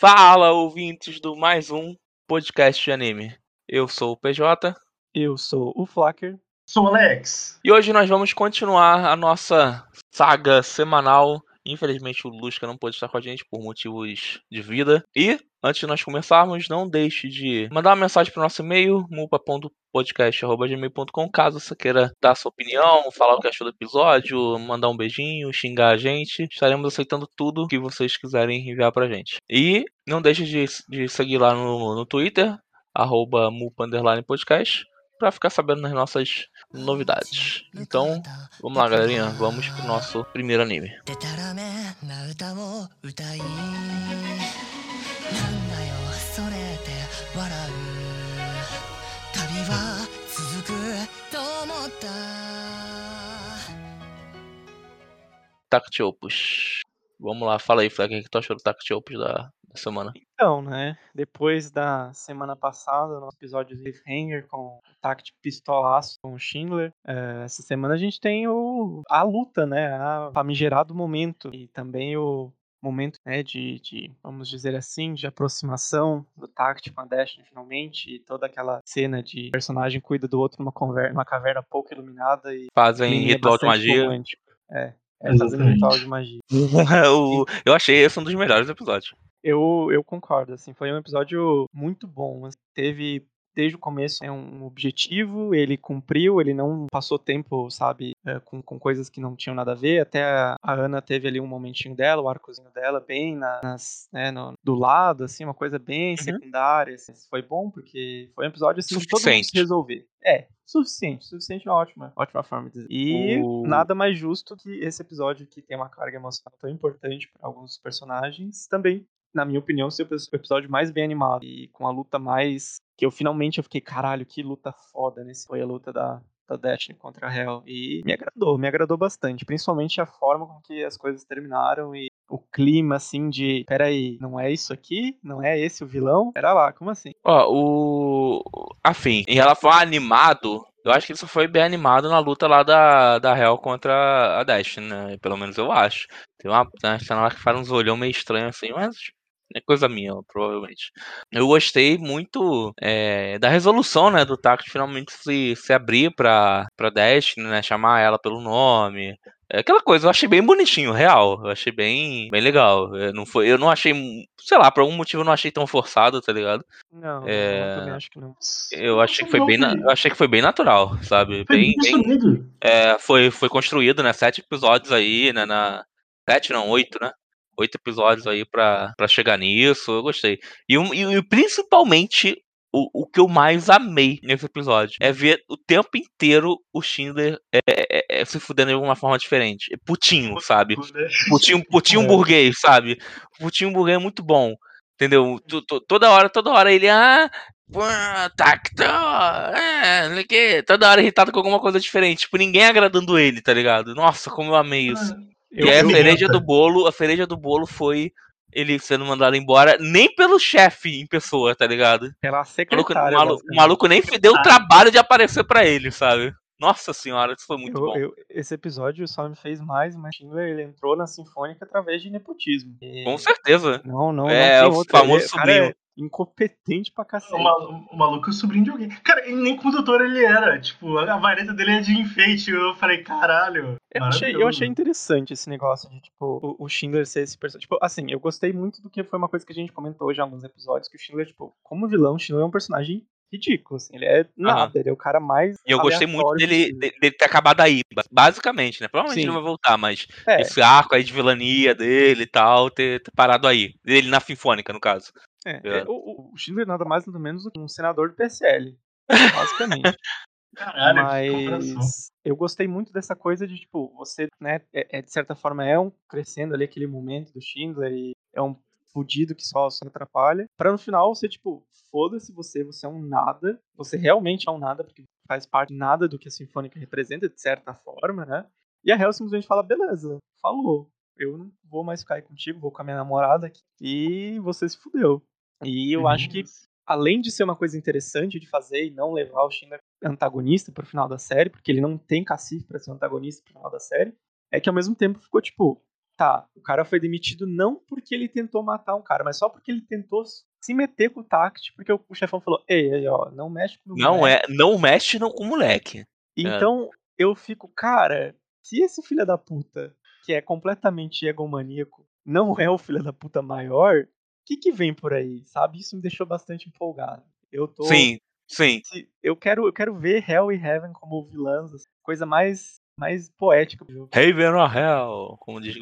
Fala, ouvintes do mais um podcast de anime. Eu sou o PJ Eu sou o Flacker. Sou o Alex. e hoje nós vamos continuar a nossa saga semanal. Infelizmente o Lusca não pôde estar com a gente por motivos de vida. E, antes de nós começarmos, não deixe de mandar uma mensagem para o nosso e-mail, mupa.podcast.gmail.com, caso você queira dar sua opinião, falar o que achou do episódio, mandar um beijinho, xingar a gente. Estaremos aceitando tudo que vocês quiserem enviar pra gente. E não deixe de, de seguir lá no, no Twitter, arroba mupa underline podcast, pra ficar sabendo das nossas novidades. Então, vamos lá, galerinha, vamos pro nosso primeiro anime. Tactiopus. Vamos lá, fala aí, flag o que tu achou do Tactiopus da da semana? Então, né? Depois da semana passada, no episódio de Cliffhanger com o Tact Pistolaço com o Schindler, eh, essa semana a gente tem o, a luta, né? A famigerado momento. E também o momento né, de, de, vamos dizer assim, de aproximação do Tact com a Dash finalmente. E toda aquela cena de personagem cuida do outro numa, conver numa caverna pouco iluminada e Fazem clima ritual de bastante magia. romântico. É, é fazendo ritual de magia. O- eu achei esse um dos melhores episódios. Eu, eu concordo, assim, foi um episódio muito bom. assim, Teve desde o começo é um objetivo, ele cumpriu, ele não passou tempo, sabe, é, com, com coisas que não tinham nada a ver. Até a, a Ana teve ali um momentinho dela, o arcozinho dela, bem na- nas, né, no- do lado, assim, uma coisa bem secundária. assim. Foi bom porque foi um episódio assim, que todo mundo se Suficiente. resolver. É, suficiente, suficiente é uma ótima, ótima forma de dizer. E O- nada mais justo que esse episódio que tem uma carga emocional tão importante para alguns personagens também na minha opinião, ser o epi- o episódio mais bem animado e com a luta mais. Que eu finalmente eu fiquei, caralho, que luta foda nesse. Foi a luta da, da Destiny contra a Hell. E me agradou, me agradou bastante. Principalmente a forma com que as coisas terminaram e o clima, assim, de. Peraí, não é isso aqui? Não é esse o vilão? Pera lá, como assim? Ó, o. Afim, em relação a animado, eu acho que ele só foi bem animado na luta lá da, da Hell contra a Dash, né? Pelo menos eu acho. Tem uma cena lá que faz uns olhão meio estranho assim, mas é coisa minha, provavelmente. Eu gostei muito é, da resolução, né, do Tact finalmente se, se abrir pra, pra Dash, né, chamar ela pelo nome. É aquela coisa, eu achei bem bonitinho, real. Eu achei bem, bem legal. Eu não, foi, eu não achei, sei lá, por algum motivo eu não achei tão forçado, tá ligado? Não, É, eu também acho que não. Eu achei que foi bem, na- eu achei que foi bem natural, sabe? Foi Bem, bem é, foi, foi construído, né? Sete episódios aí, né? Na, sete não, oito, né? Oito episódios aí pra, pra chegar nisso, eu gostei. E, e, e principalmente o, o que eu mais amei nesse episódio é ver o tempo inteiro o Schindler é, é, é, se fudendo de alguma forma diferente. É putinho, sabe? Putinho, putinho É. burguês, sabe? Putinho burguês é muito bom. Entendeu? Tu- tu- Toda hora, toda hora ele. Ah, tacto, é, sei o quê. Toda hora irritado com alguma coisa diferente. Tipo, ninguém agradando ele, tá ligado? Nossa, como eu amei isso. Eu, e aí a eu- cereja do bolo, a cereja do bolo foi ele sendo mandado embora, nem pelo chefe em pessoa, tá ligado? pela maluco, secretária. o malu- o maluco nem deu o trabalho de aparecer pra ele, sabe? Nossa senhora, isso foi muito Eu- bom. eu- esse episódio só me fez mais, mas Schindler ele entrou na Sinfônica através de nepotismo. E- Com certeza. Não, não, É, não o famoso sobrinho. é incompetente pra cacete. O, mal- o maluco é o sobrinho de alguém. Cara, e nem condutor ele era. Tipo, a vareta dele é de enfeite. Eu falei, caralho. Eu achei, eu achei interessante esse negócio de, tipo, o, o Schindler ser esse personagem. Tipo, assim, eu gostei muito do que foi uma coisa que a gente comentou já em alguns episódios, que o Schindler, tipo, como vilão, o Schindler é um personagem ridículo, assim. Ele é nada, ele é o cara mais E eu gostei muito dele, possível. de- dele ter acabado aí, ba- basicamente, né? Provavelmente Sim. ele vai voltar, mas É, esse arco aí de vilania dele e tal, ter, ter parado aí. Ele na Sinfônica, no caso. É, é. é, o, o Schindler nada mais nada menos do que um senador do PSL, basicamente. Caralho. Mas eu gostei muito dessa coisa de, tipo, você, né, é, é, de certa forma é um crescendo ali aquele momento do Schindler e é um fudido que só, só atrapalha. Pra no final você, tipo, foda-se você, você é um nada. Você realmente é um nada, porque faz parte de nada do que a Sinfônica representa, de certa forma, né? E a Hel simplesmente fala, beleza, falou. Eu não vou mais ficar aí contigo, vou com a minha namorada aqui. E você se fudeu. E eu acho que além de ser uma coisa interessante de fazer e não levar o Schindler antagonista pro final da série, porque ele não tem cacife pra ser um antagonista pro final da série, é que ao mesmo tempo ficou tipo, tá, o cara foi demitido não porque ele tentou matar um cara, mas só porque ele tentou se meter com o Tact, porque o, chefão falou, ei, ei, ó, não mexe com o Não moleque." é, não mexe no, com o moleque. Então eu fico, cara, se esse filho da puta, que é completamente egomaníaco, não é o filho da puta maior, que que vem por aí, sabe? Isso me deixou bastante empolgado. Eu tô. Sim, sim. Eu quero, eu quero ver Hell e Heaven como vilãs, assim, coisa mais, mais poética do jogo. Haven or Hell, como diz.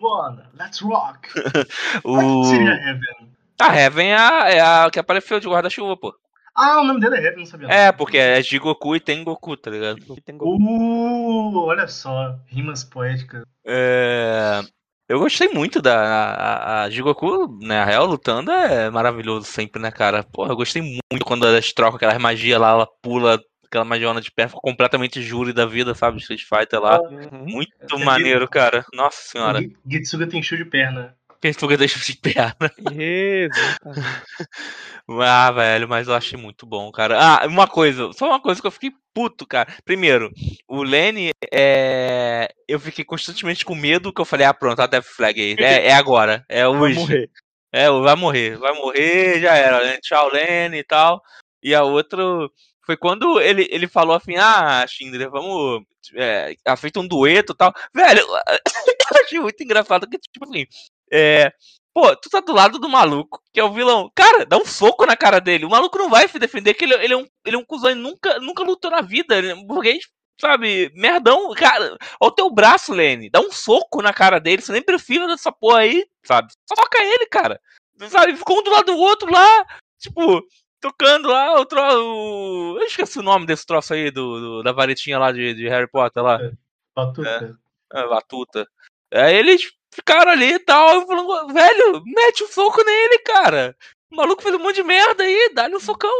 Mano, let's rock. O... Seria Heaven. A Heaven é a, é a que apareceu de guarda-chuva, pô. Ah, o nome dele é Heaven, não sabia. É, porque é Jigoku e tem Goku, tá ligado? Que tem Goku. Uh, olha só, rimas poéticas. É, Eu gostei muito da a, a- Jigoku, né? A Real lutando é maravilhoso sempre, né, cara? Porra, eu gostei muito quando elas trocam aquela magia lá, ela pula aquela magiona de pé, fica completamente júri da vida, sabe? Street Fighter lá. Uhum. Muito É, maneiro, cara. Nossa senhora. Gi- Gitsuga tem show de perna. Fuga deixa de perna. Exatamente. Ah, velho, mas eu achei muito bom, cara. Ah, uma coisa, só uma coisa que eu fiquei puto, cara. Primeiro, o Lenny, é... eu fiquei constantemente com medo que eu falei, ah, pronto, a Death Flag aí. É, é agora, é Vai hoje. morrer. É, vai morrer, vai morrer, já era, né? Tchau, Lenny e tal. E a outra foi quando ele, ele falou assim, ah, Schindler, vamos. É, feito um dueto e tal. Velho, eu achei muito engraçado que, tipo assim, é. Pô, tu tá do lado do maluco, que é o vilão. Cara, dá um soco na cara dele. O maluco não vai se defender, que ele, ele é um, ele é um cuzão, ele nunca, nunca lutou na vida. Ele é um burguês, sabe, merdão. Cara, olha o teu braço, Lenny. Dá um soco na cara dele. Você nem precisa dessa porra aí, sabe? Só toca ele, cara. Sabe, ficou um do lado do outro lá, tipo, tocando lá o troço. Eu esqueci o nome desse troço aí, do, do- da varetinha lá de, de Harry Potter lá. Batuta. A batuta. Aí eles ficaram ali e tal, falando, velho, mete o soco nele, cara. O maluco fez um monte de merda aí, dá-lhe um socão.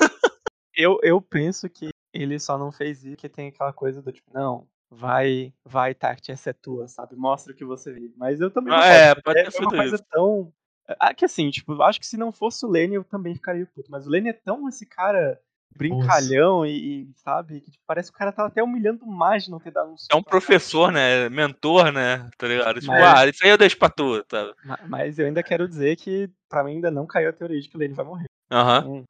Eu, eu penso que ele só não fez isso porque tem aquela coisa do tipo, não, vai, vai, Tacti, essa é tua, sabe? Mostra o que você vê. Mas eu também não Ah, é, gosto, pode é, ter é uma coisa tão. Ah, que assim, tipo, acho que se não fosse o Lenny, eu também ficaria puto. Mas o Lenny é tão esse cara brincalhão e, e, sabe, que tipo, parece que o cara tava até humilhando mais de não ter dado um É um professor, né? Mentor, né? Tá ligado? Tipo, Mas- ah, isso aí eu deixo pra tu, tá? Ma- Mas eu ainda quero dizer que pra mim ainda não caiu a teoria de que o Lenny vai morrer. Aham. Então,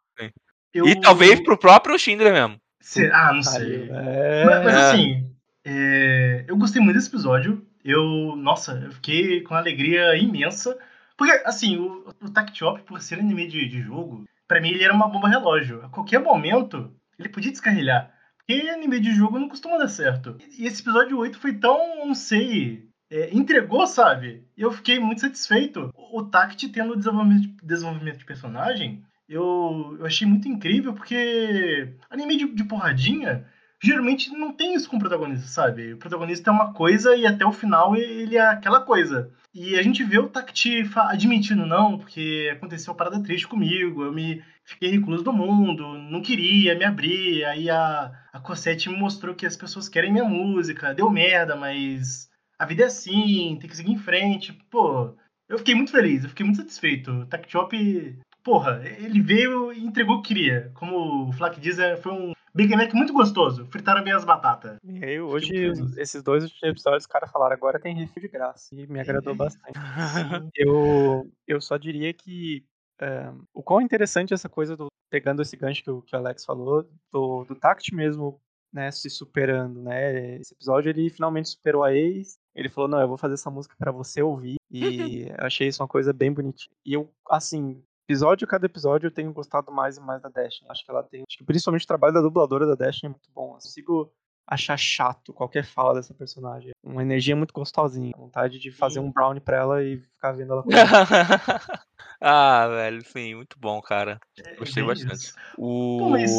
Eu- E talvez pro próprio Schindler mesmo. Se- Ah, não caiu, sei. né? Mas, mas É. assim, é, eu gostei muito desse episódio. Eu, nossa, eu fiquei com uma alegria imensa. Porque, assim, o, o Tact Op, por ser anime de, de jogo, pra mim ele era uma bomba relógio. A qualquer momento, ele podia descarrilhar. Porque anime de jogo não costuma dar certo. E esse episódio 8 foi tão, não sei, é, entregou, sabe? Eu fiquei muito satisfeito. O Tact tendo desenvolvimento, desenvolvimento de personagem, eu, eu achei muito incrível, porque anime de, de porradinha geralmente não tem isso com o protagonista, sabe? O protagonista é uma coisa e até o final ele é aquela coisa. E a gente vê o Takti admitindo, não, porque aconteceu uma parada triste comigo, eu me fiquei recluso do mundo, não queria me abrir, aí a, a Cosette me mostrou que as pessoas querem minha música, deu merda, mas a vida é assim, tem que seguir em frente. Pô, eu fiquei muito feliz, eu fiquei muito satisfeito. O Takchop, porra, ele veio e entregou o que queria. Como o Flak diz, é- foi um Big Mac muito gostoso. Fritaram bem as batatas. E aí, hoje, Fiquei feliz. esses dois últimos episódios, os caras falaram, agora tem refil de graça. E me agradou bastante. Eu, eu só diria que é, o quão interessante essa coisa do pegando esse gancho que o, que o Alex falou, do, do Tact mesmo, né, se superando, né? Esse episódio ele finalmente superou a ex. Ele falou, não, eu vou fazer essa música pra você ouvir. E eu achei isso uma coisa bem bonitinha. E eu, assim, episódio cada episódio eu tenho gostado mais e mais da Destiny. Acho que ela tem, acho que principalmente o trabalho da dubladora da Destiny é muito bom. Eu consigo achar chato qualquer fala dessa personagem. Uma energia muito gostosinha. Vontade de fazer um brownie pra ela e ficar vendo ela ah, velho, sim, muito bom, cara. Gostei É bem bastante. O... Pô, mas-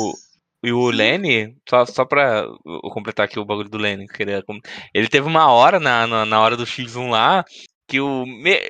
E o Lenny, só, só pra eu completar aqui o bagulho do Lenny, é ele teve uma hora na, na, na hora do X1 lá que o.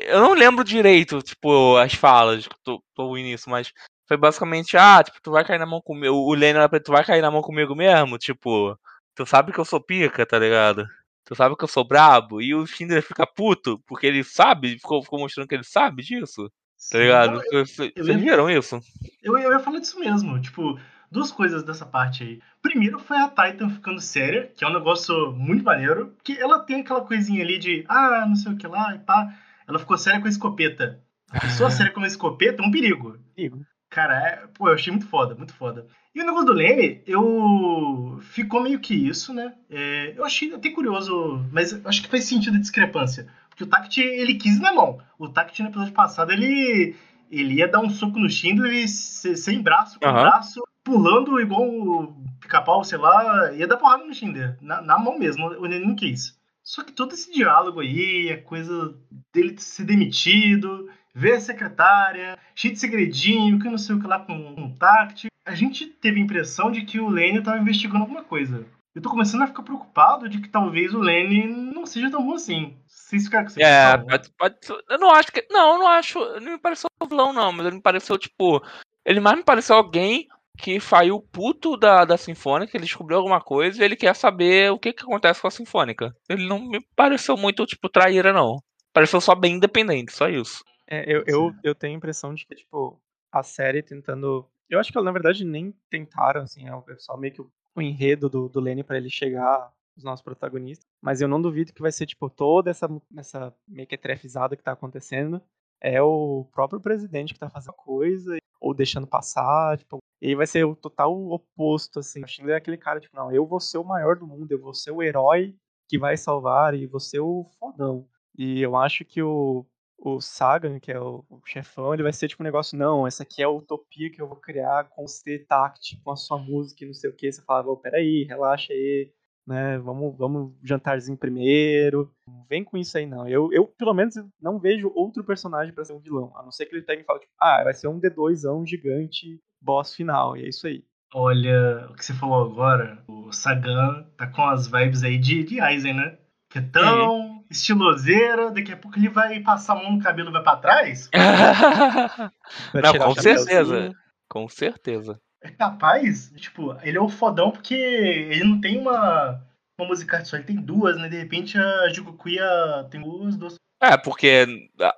Eu não lembro direito, tipo, as falas, tô, tô ouvindo isso, mas foi basicamente, ah, tipo, tu vai cair na mão comigo. O Lenny olha pra tu vai cair na mão comigo mesmo? Tipo, tu sabe que eu sou pica, tá ligado? Tu sabe que eu sou brabo? E o Schindler fica puto, porque ele sabe, ficou, ficou mostrando que ele sabe disso, tá ligado? Vocês eu vocês viram isso? Eu, eu ia falar disso mesmo. Tipo, duas coisas dessa parte aí. Primeiro foi a Titan ficando séria, que é um negócio muito maneiro, que ela tem aquela coisinha ali de, ah, não sei o que lá e pá. Ela ficou séria com a escopeta. A pessoa séria com a escopeta é um perigo. Perigo. Cara, é, pô, eu achei muito foda, muito foda. E o negócio do Leme, eu. Ficou meio que isso, né? É, eu achei até curioso, mas acho que faz sentido a discrepância. Porque o Tact, ele quis na mão. O Tact, no episódio passado, ele. Ele ia dar um soco no Schindler e se- sem braço, com Aham. braço, pulando igual o pica-pau, sei lá, ia dar porrada no Schindler. Na, na mão mesmo, o Nenê não quis. Só que todo esse diálogo aí, a coisa dele ser demitido, ver a secretária, cheio de segredinho, que não sei o que lá com, o Tact. A gente teve a impressão de que o Lenny tava investigando alguma coisa. Eu tô começando a ficar preocupado de que talvez o Lenny não seja tão bom assim. Vocês ficaram com essa É, impressão? pode, pode- eu não acho que. Não, eu não acho. Não me pareceu vilão, não, mas ele me pareceu, tipo. Ele mais me pareceu alguém que saiu puto da, da Sinfônica, ele descobriu alguma coisa e ele quer saber o que, que acontece com a Sinfônica. Ele não me pareceu muito, tipo, traíra, não. Pareceu só bem independente, só isso. É, eu, eu, eu tenho a impressão de que, tipo, a série tentando. Eu acho que, na verdade, nem tentaram, assim, é o- é só meio que o, o enredo do, do Lenny pra ele chegar os nossos protagonistas. Mas eu não duvido que vai ser, tipo, toda essa, essa mequetrefizada que tá acontecendo. É o próprio presidente que tá fazendo a coisa, ou deixando passar, tipo. E vai ser o total oposto, assim. O Schindler é aquele cara, tipo, não, eu vou ser o maior do mundo, eu vou ser o herói que vai salvar e ser o fodão. E eu acho que o, o Sagan, que é o, o chefão, ele vai ser tipo um negócio, não, essa aqui é a utopia que eu vou criar com você, Tact, com a sua música e não sei o que. Você fala, "Ô, peraí, relaxa aí, né, vamos, vamos jantarzinho primeiro. Não vem com isso aí, não. Eu, eu, pelo menos, não vejo outro personagem pra ser um vilão, a não ser que ele pegue e fale, tipo, ah, vai ser um D2zão gigante, boss final, e é isso aí. Olha, o que você falou agora, o Sagan tá com as vibes aí de, de Aizen, né? Que é tão estiloseira, daqui a pouco ele vai passar a mão no cabelo e vai pra trás. Não, com certeza. com certeza. É capaz, tipo, ele é o fodão porque ele não tem uma, uma música só, ele tem duas, né? De repente a Jigukuya tem duas, duas. É, porque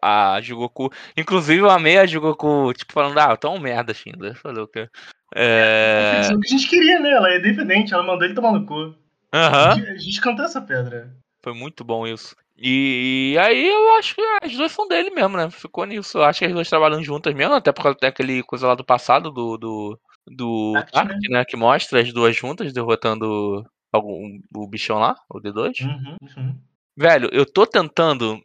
a, a Jugoku. Inclusive eu amei a Jugoku, tipo, falando, ah, tão merda, Schindler. Falei o quê? É. É o que a gente queria, né? Ela é independente, ela mandou ele tomar no cu. Aham. A gente- A gente cantou essa pedra. Foi muito bom isso. E, aí eu acho que as duas são dele mesmo, né? Ficou nisso. Eu acho que as duas trabalham juntas mesmo, até porque tem aquele coisa lá do passado do. do, do Tact, né? Que mostra as duas juntas derrotando algum, o bichão lá, o D2. Uhum, uhum. Velho, eu tô tentando.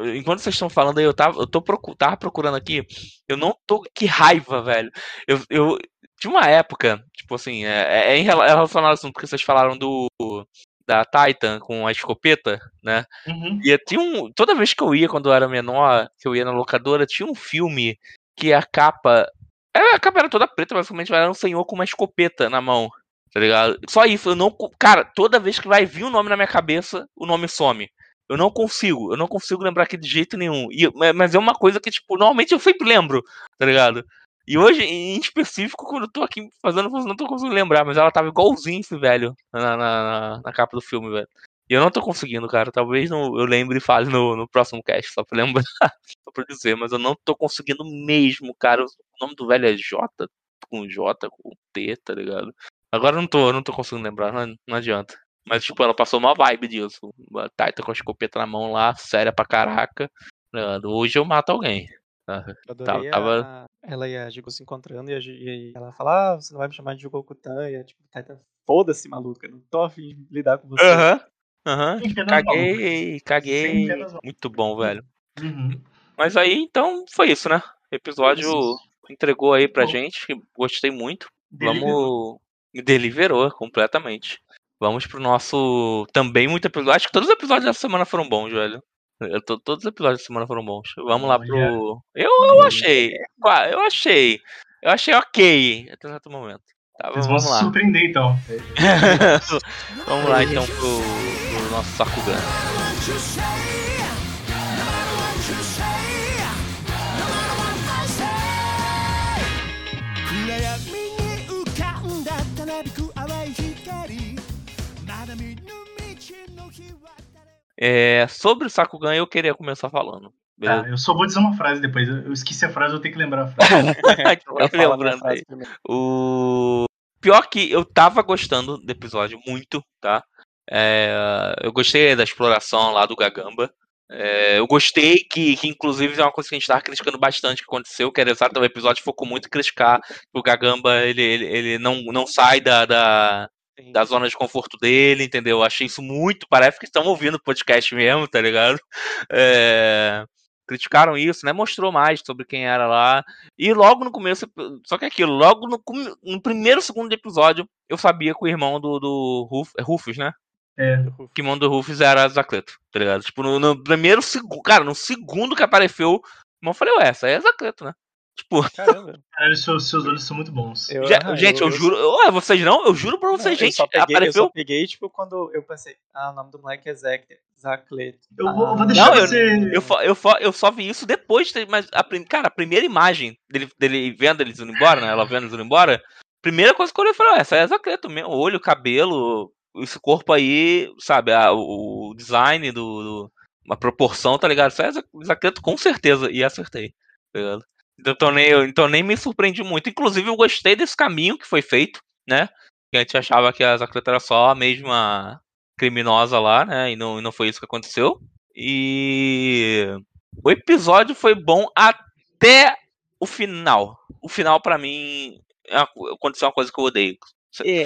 Enquanto vocês estão falando aí, eu, tava, eu tô procu tava procurando aqui. Eu não tô. Que raiva, velho. Eu. eu tinha uma época, tipo assim, é, é em rela- é relacionado ao assunto que vocês falaram do. Da Titan com a escopeta, né? Uhum. E tinha um. Toda vez que eu ia, quando eu era menor, que eu ia na locadora, tinha um filme que a capa. É, A capa toda preta, basicamente, era um senhor com uma escopeta na mão. Tá ligado? Só isso, eu não. Cara, toda vez que vai vir o nome na minha cabeça, o nome some. Eu não consigo, eu não consigo lembrar aqui de jeito nenhum. E, ma- mas é uma coisa que, tipo, normalmente eu sempre lembro, tá ligado? E hoje, em específico, quando eu tô aqui fazendo, não tô conseguindo lembrar, mas ela tava igualzinho esse velho na, na, na- capa do filme, velho. E eu não tô conseguindo, cara. Talvez no- eu lembre e fale no, no próximo cast, só pra lembrar, pra dizer, mas eu não tô conseguindo mesmo, cara. O nome do velho é J, com J, com T, tá ligado? Agora eu não tô, eu não tô conseguindo lembrar, não, não adianta. Mas, tipo, ela passou uma vibe disso. A Taita com a escopeta na mão lá, séria pra caraca. Hoje eu mato alguém. Eu adorei tava- a- ela e a Jigo se encontrando e, a, e ela fala, ah, você não vai me chamar de Jugokutan, e a tipo, Titan, foda-se, maluca, não tô afim de lidar com você. Aham. Aham. Sem pé nas mãos. Caguei, caguei. Muito bom, velho. Uhum. Mas aí, então, foi isso, né? Episódio Isso. entregou aí pra Bom. gente. Gostei muito. Deliverou. Vamos. Deliverou completamente. Vamos pro nosso. Também muito episódio. Acho que todos os episódios dessa semana foram bons, velho. Eu tô- Todos os episódios da semana foram bons. Vamos lá pro. Eu, eu achei. Qua- Eu achei. Eu achei ok até certo momento. Tá, vão vamos lá. surpreender então. vamos lá então pro, pro nosso Sakugan. É, sobre o Sakugan eu queria começar falando. Tá, eu só vou dizer uma frase depois. Eu eu esqueci a frase, eu tenho que lembrar a frase. Fala a minha lembrando aí. O pior que eu tava gostando do episódio muito, tá? É, eu gostei da exploração lá do Gagamba. É, eu gostei que, que, inclusive, é uma coisa que a gente tava criticando bastante que aconteceu, que era exato, o episódio focou muito em criticar que o Gagamba, ele, ele, ele não, não sai da, da, da zona de conforto dele, entendeu? Eu achei isso muito, parece que estão ouvindo o podcast mesmo, tá ligado? É, criticaram isso, né? Mostrou mais sobre quem era lá. E logo no começo, só que aquilo, logo no, no primeiro segundo episódio, eu sabia que o irmão do, do Ruf, é Rufus, né? É. O irmão do Rufus era Zacleto, tá ligado? Tipo, no, no primeiro segundo, cara, no segundo que apareceu, eu falei, ué, essa aí é Zacleto, né? Tipo, Caramba. Cara, seus, seus olhos são muito bons. Eu, já- ah, gente, eu, juro, ué, vocês não, eu juro pra Não, vocês, eu gente, só peguei, eu apareceu. só peguei, tipo, quando eu pensei, ah, o nome do moleque é Zac, Zacleto. Eu vou, eu vou Ah, deixar Não, eu- você. Eu, só- eu, eu só vi isso depois, de ter- mas, a, cara, a primeira imagem dele, dele vendo eles indo embora, né? Ela vendo eles indo embora, primeira coisa que eu olhei foi, "Ué, essa é Zacleto mesmo, olho, cabelo, esse corpo aí, sabe, a- o, o design do, do- uma proporção, tá ligado? Isso é Zac- Zacleto com certeza, e acertei, tá ligado? Então nem, então nem me surpreendi muito. Inclusive, eu gostei desse caminho que foi feito, né? Que a gente achava que a Zacleto era só a mesma criminosa lá, né? E não, e não foi isso que aconteceu. E o episódio foi bom até o final. O final, pra mim, é aconteceu uma coisa que eu odeio. É.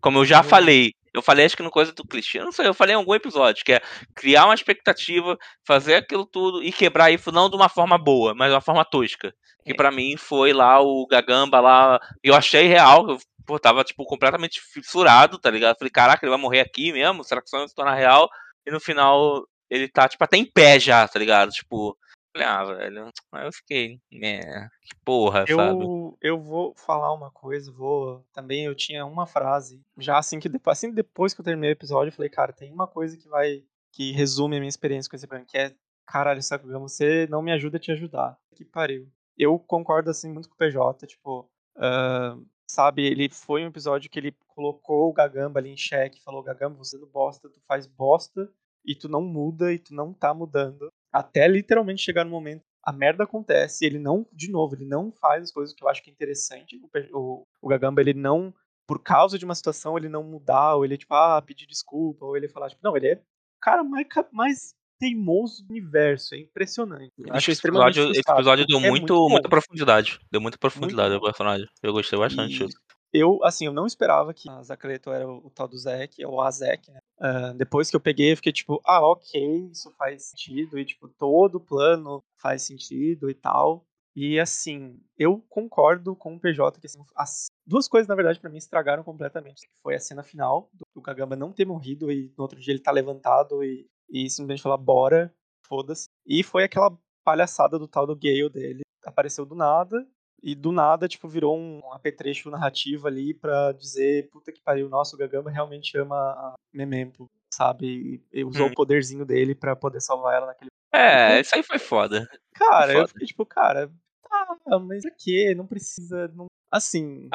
Como eu já Eu- falei. Eu falei, acho que no coisa do clichê. Eu não sei, eu falei em algum episódio, que é criar uma expectativa, fazer aquilo tudo e quebrar isso não de uma forma boa, mas de uma forma tosca. Que É. pra mim foi lá o Gagamba lá. Eu achei real. Eu pô, tava, tipo, completamente fissurado, tá ligado? Falei, caraca, ele vai morrer aqui mesmo? Será que isso vai se tornar real? E no final, ele tá, tipo, até em pé já, tá ligado? Tipo, falei, ah, velho. Aí eu fiquei, é, que porra, sabe? Eu, eu vou falar uma coisa, vou. Também eu tinha uma frase, já assim que depois, assim depois que eu terminei o episódio, eu falei, cara, tem uma coisa que vai. que resume a minha experiência com esse programa, que é, caralho, Sakugama, você não me ajuda a te ajudar. Que pariu. Eu concordo assim muito com o PJ, tipo. ah, sabe, ele foi um episódio que ele colocou o Gagamba ali em xeque, falou, Gagamba, você não bosta, tu faz bosta e tu não muda e tu não tá mudando. Até literalmente chegar no momento a merda acontece, e ele não, de novo, ele não faz as coisas que eu acho que é interessante. O, o, o Gagamba, ele não, por causa de uma situação, ele não mudar, ou ele, tipo, ah, pedir desculpa, ou ele falar, tipo, não, ele é o cara mais, mais teimoso do universo, é impressionante. Eu Acho esse extremamente episódio, esse episódio deu é muito, bom. muita profundidade. Deu muita profundidade ao bom. personagem. Eu gostei bastante E disso. Eu, assim, eu não esperava que a Zacleto era o, tal do Zack, ou a Zack, né? Ah, depois que eu peguei, eu fiquei tipo, ah, ok, isso faz sentido, e tipo, todo plano faz sentido e tal. E assim, eu concordo com o PJ que assim, as duas coisas, na verdade, pra mim estragaram completamente. Foi a cena final, do, Kagamba não ter morrido e no outro dia ele tá levantado e, e simplesmente falar, bora, foda-se. E foi aquela palhaçada do tal do Gale dele. Apareceu do nada, e do nada, tipo, virou um apetrecho narrativo ali pra dizer, puta que pariu, nossa, o Gagamba realmente ama a Memempo, sabe? E usou Hum. o poderzinho dele pra poder salvar ela naquele. É, isso aí foi foda. Cara, eu Foda. fiquei tipo, cara, tá, mas pra quê? Não precisa. Não... Assim,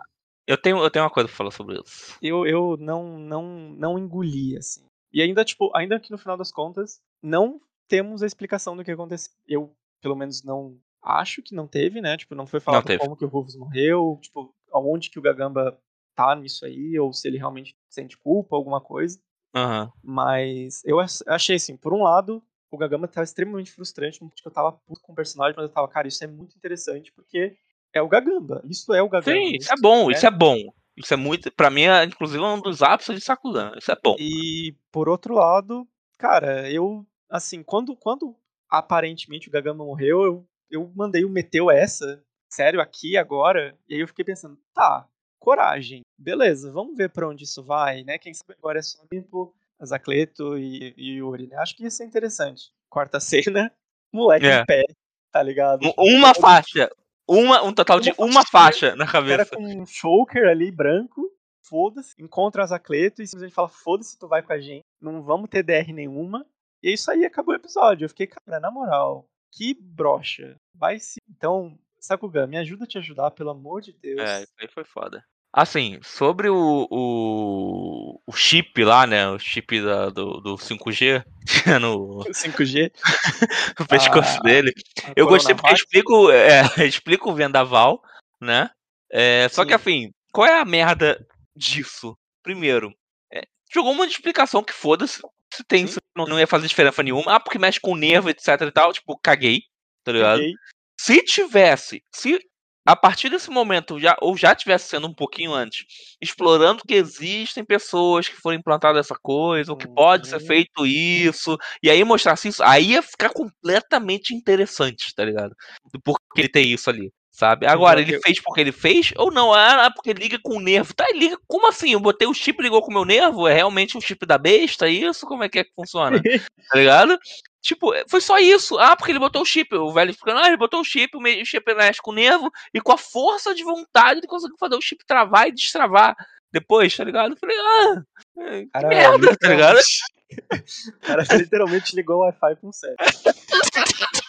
Eu tenho, eu tenho uma coisa pra falar sobre isso. eu, eu não, não, não engoli, assim. E ainda, tipo, ainda que no final das contas, não temos a explicação do que aconteceu. Eu, pelo menos, não acho que não teve, né? Tipo, não foi falado teve. como que o Rufus morreu, tipo, aonde que o Gagamba tá nisso aí, ou se ele realmente sente culpa, alguma coisa. Aham. Mas eu ach- achei assim, por um lado, o Gagama tava extremamente frustrante, porque eu tava puto com o personagem, mas eu tava, cara, isso é muito interessante, porque é o Gagamba. Isso é o Gagamba. Sim, isso é bom, né? isso é bom. Isso é muito. Pra mim, é, inclusive, um dos ápices de Sakugan. Isso é bom. E por outro lado, cara, eu assim, quando quando aparentemente o Gagama morreu, eu, eu mandei o meteu essa, sério, aqui agora, e aí eu fiquei pensando, tá, coragem, beleza, vamos ver pra onde isso vai, né? Quem sabe agora é só limpo, Zacleto e, e Yuri, né? Acho que ia ser interessante. Quarta cena, moleque É. em pé, tá ligado? Um- Uma faixa. Uma, um total de Uma uma faixa. faixa na O cara cabeça. com um choker ali, branco, foda-se, encontra a Zacleto e simplesmente fala, foda-se, tu vai com a gente, não vamos ter DR nenhuma. E é isso aí, acabou o episódio. Eu fiquei, cara, na moral, que brocha. Vai se... Então, Sakugan, me ajuda a te ajudar, pelo amor de Deus. É, isso aí foi foda. Assim, sobre o, o, o chip lá, né? O chip da- do, do 5G no, 5G. no pescoço Ah, dele. Eu gostei porque Coronavac. explica, o- é, explica o vendaval, né? É, só que Sim. assim, qual é a merda disso. Primeiro, é, jogou uma explicação que foda-se. Se tem, se não, não ia fazer diferença nenhuma. Ah, porque mexe com o nervo, etc e tal. Tipo, caguei. Tá ligado? Peguei. Se tivesse, se a partir desse momento, já, ou já tivesse sendo um pouquinho antes, explorando que existem pessoas que foram implantadas essa coisa, ou que pode ser Uhum. feito isso, e aí mostrasse isso, aí ia ficar completamente interessante, tá ligado? Do porquê ele tem isso ali. Sabe? Agora, ele fez porque ele fez? Ou não? Ah, porque liga com o nervo. Tá, liga. Como assim? Eu botei o chip e ligou com o meu nervo? É realmente um chip da besta? Isso? Como é que é que funciona? tá ligado? Tipo, foi só isso. Ah, porque ele botou o chip. O velho ficando, ah, ele botou o chip, o o chip mexe com o nervo, e com a força de vontade ele conseguiu fazer o chip travar e destravar depois, tá ligado? Eu falei, ah, é, que Cara, merda, tá ligado? O cara literalmente ligou o Wi-Fi com o set.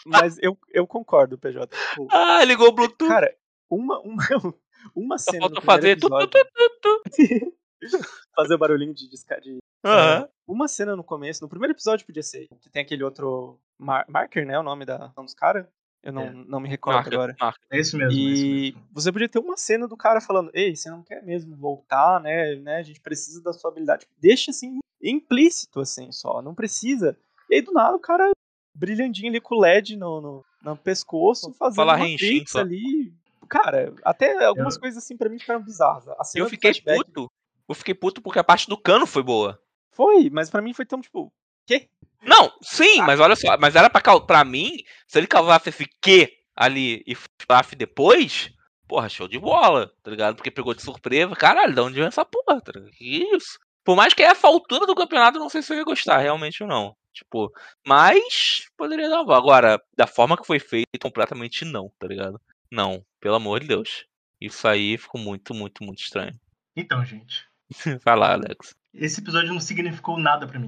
Mas eu, eu concordo, PJ. Tipo, Ah, ligou o Bluetooth. cara, uma, uma, uma só cena no falta fazer. Episódio, tu, tu, tu. fazer o barulhinho de discar de Aham. Uma cena no começo, no primeiro episódio podia ser, que tem aquele outro Mar- Marker, né, o nome da um dos caras. Eu não, É. não me recordo Marca, agora. marca. É isso mesmo. é isso mesmo. E você podia ter uma cena do cara falando, ei, você não quer mesmo voltar, né? né? A gente precisa da sua habilidade. Deixa assim, implícito, assim, só. Não precisa. E aí, do nada, o cara brilhandinho ali com o LED no, no, no pescoço, fazendo Falar uma só. ali. Cara, até algumas Eu- coisas assim pra mim ficaram bizarras. Eu fiquei flashback puto. Eu fiquei puto porque a parte do cano foi boa. Foi, mas pra mim foi tão, tipo, quê? Não, sim, Ah. mas olha só, mas era pra, pra mim, se ele causasse esse que ali e flash depois, porra, show de bola, tá ligado? Porque pegou de surpresa, caralho, de onde vem essa porra, tá ligado? Que isso? Por mais que essa altura do campeonato, eu não sei se eu ia gostar, realmente ou não. Tipo, mas poderia dar uma. Agora, da forma que foi feito, completamente não, tá ligado? Não, pelo amor de Deus. Isso aí ficou muito, muito, muito estranho. Então, gente, Vai lá, Alex. esse episódio não significou nada pra mim.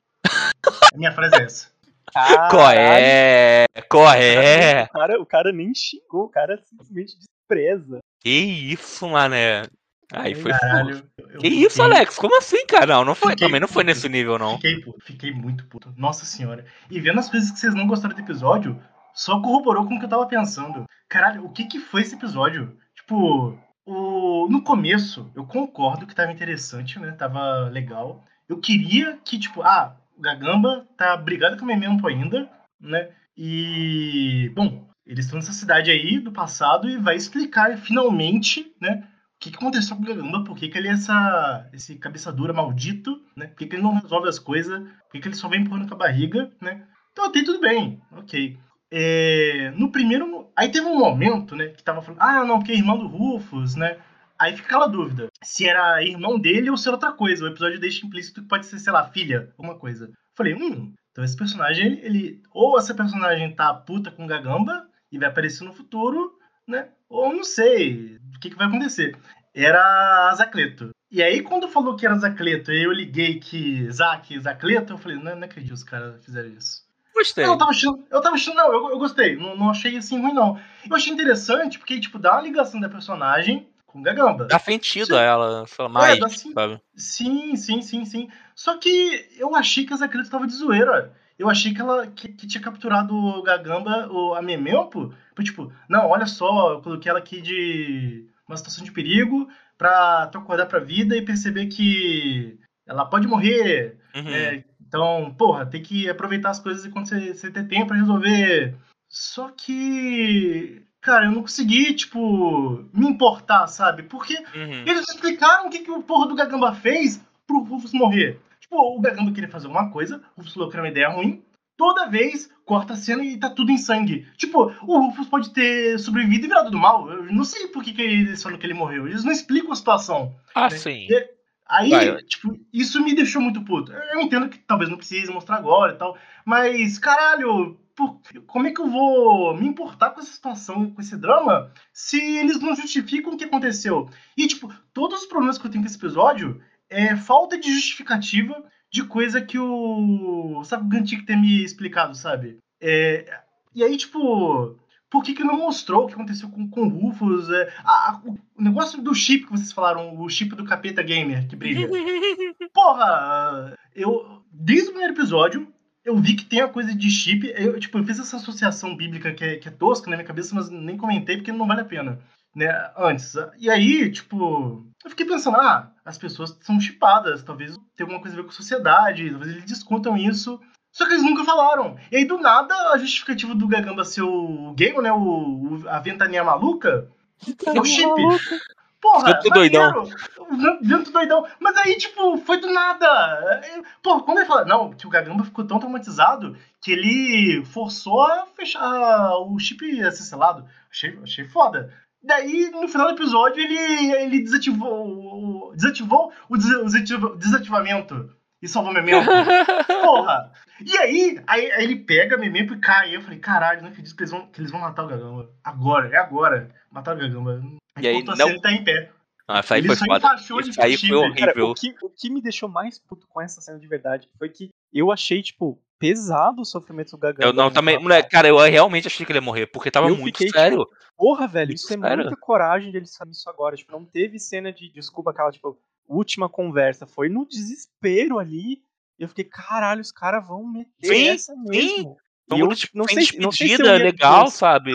A minha frase é essa. Qual é? Qual é? O cara, o cara nem xingou, o cara simplesmente despreza. Que isso, mané. Aí foi. Caralho. eu- eu Que isso, fiquei- Alex? Como assim, cara? Não, não foi. Fiquei Também não foi puto. nesse nível, não. Fiquei puto, fiquei muito puto. Nossa senhora. E vendo as coisas que vocês não gostaram do episódio, só corroborou com o que eu tava pensando. Caralho, o que que foi esse episódio? Tipo, o... no começo, eu concordo que tava interessante, né? Tava legal. Eu queria que, tipo, ah, o Gagamba tá brigado com o Memento ainda, né? E, bom, eles estão nessa cidade aí do passado e vai explicar finalmente, né? O que, que aconteceu com o Gagamba, por que, que ele é essa, esse cabeça dura maldito, né? Por que, que ele não resolve as coisas, por que, que ele só vem empurrando com a barriga, né? Então até tudo bem, ok. É, no primeiro. Aí teve um momento, né? Que tava falando, ah, não, porque é irmão do Rufus, né? Aí fica aquela dúvida: se era irmão dele ou se era outra coisa. O episódio deixa implícito que pode ser, sei lá, filha, alguma coisa. Falei, hum, então esse personagem, ele. ou essa personagem tá puta com Gagamba e vai aparecer no futuro, né? Ou não sei o que, que vai acontecer. Era a Zacleto. E aí, quando falou que era Zacleto, eu liguei que Zac, Zacleto, eu falei, não, não acredito que os caras fizeram isso. Gostei. Eu tava achando, eu tava achando, não, eu, eu gostei, não, não achei assim ruim, não. Eu achei interessante porque, tipo, dá uma ligação da personagem com Gagamba. Dá sentido a ela, lá, mais, dá sim. sabe? Sim, sim, sim, sim. Só que eu achei que a Zacleto tava de zoeira. Eu achei que ela que, que tinha capturado o Gagamba, o, a Memempo, tipo, não, olha só, eu coloquei ela aqui de uma situação de perigo pra tu acordar pra vida e perceber que ela pode morrer, Uhum. é, então, porra, tem que aproveitar as coisas enquanto você, você tem tempo pra resolver. Só que. Cara, eu não consegui, tipo, me importar, sabe? Porque Uhum. eles explicaram o que, que o porra do Gagamba fez pro Rufus morrer. Tipo, o Gagamba queria fazer alguma coisa, o Rufus falou que era uma ideia ruim. Toda vez corta a cena e tá tudo em sangue. Tipo, o Rufus pode ter sobrevivido e virado do mal. Eu não sei por que, que eles falam que ele morreu. Eles não explicam a situação. Ah, né? sim. E- Aí, Vai. tipo, isso me deixou muito puto. Eu entendo que talvez não precise mostrar agora e tal, mas, caralho, por- como é que eu vou me importar com essa situação, com esse drama, se eles não justificam o que aconteceu? E, tipo, todos os problemas que eu tenho com esse episódio é falta de justificativa de coisa que o sabe o Gantic ter me explicado, sabe? É, e aí, tipo, por que, que não mostrou o que aconteceu com, com o Rufus? É, a- a- o negócio do chip que vocês falaram, o chip do capeta gamer que brilha. Porra, eu. Desde o primeiro episódio, eu vi que tem a coisa de chip. Eu, tipo, eu fiz essa associação bíblica que é, que é tosca na minha cabeça, mas nem comentei porque não vale a pena. Né, antes. E aí, tipo, eu fiquei pensando, ah, as pessoas são chipadas, talvez tenha alguma coisa a ver com a sociedade, talvez eles discutam isso. Só que eles nunca falaram. E aí, do nada, a justificativa do Gagamba ser o gay, né, o, o- a ventania maluca, é o chip. Porra, Vento doidão. Vento doidão. Mas aí, tipo, foi do nada. Pô, quando ele fala, não, que o Gagamba ficou tão traumatizado que ele forçou a fechar o chip a ser selado. Achei, achei foda. Daí, no final do episódio, ele, ele desativou, o- desativou o des- o desativa- desativamento e salvou o Memento. Porra! E aí, aí, aí ele pega Memento e cai. Eu falei, caralho, não acredito que eles vão, que eles vão matar o Gagamba. Agora, é agora. Matar o Gagamba. E aí, voltou a não- cena e tá em pé. Ah, isso aí Ele foi só foda. encaixou de aí foi Cara, horrível. o que, o que me deixou mais puto com essa cena de verdade foi que eu achei, tipo, pesado o sofrimento do Gagamba. Eu não, também, cara? moleque, cara, eu realmente achei que ele ia morrer, porque tava Eu muito fiquei, sério. Porra, velho, Muito isso é sério. muita coragem de eles fazerem isso agora. Tipo, não teve cena de desculpa, aquela, tipo, última conversa. Foi no desespero ali. E eu fiquei, caralho, os caras vão meter Sim, essa mesmo. Foi E eu, tipo, não sei, se- não sei se eu legal, sabe?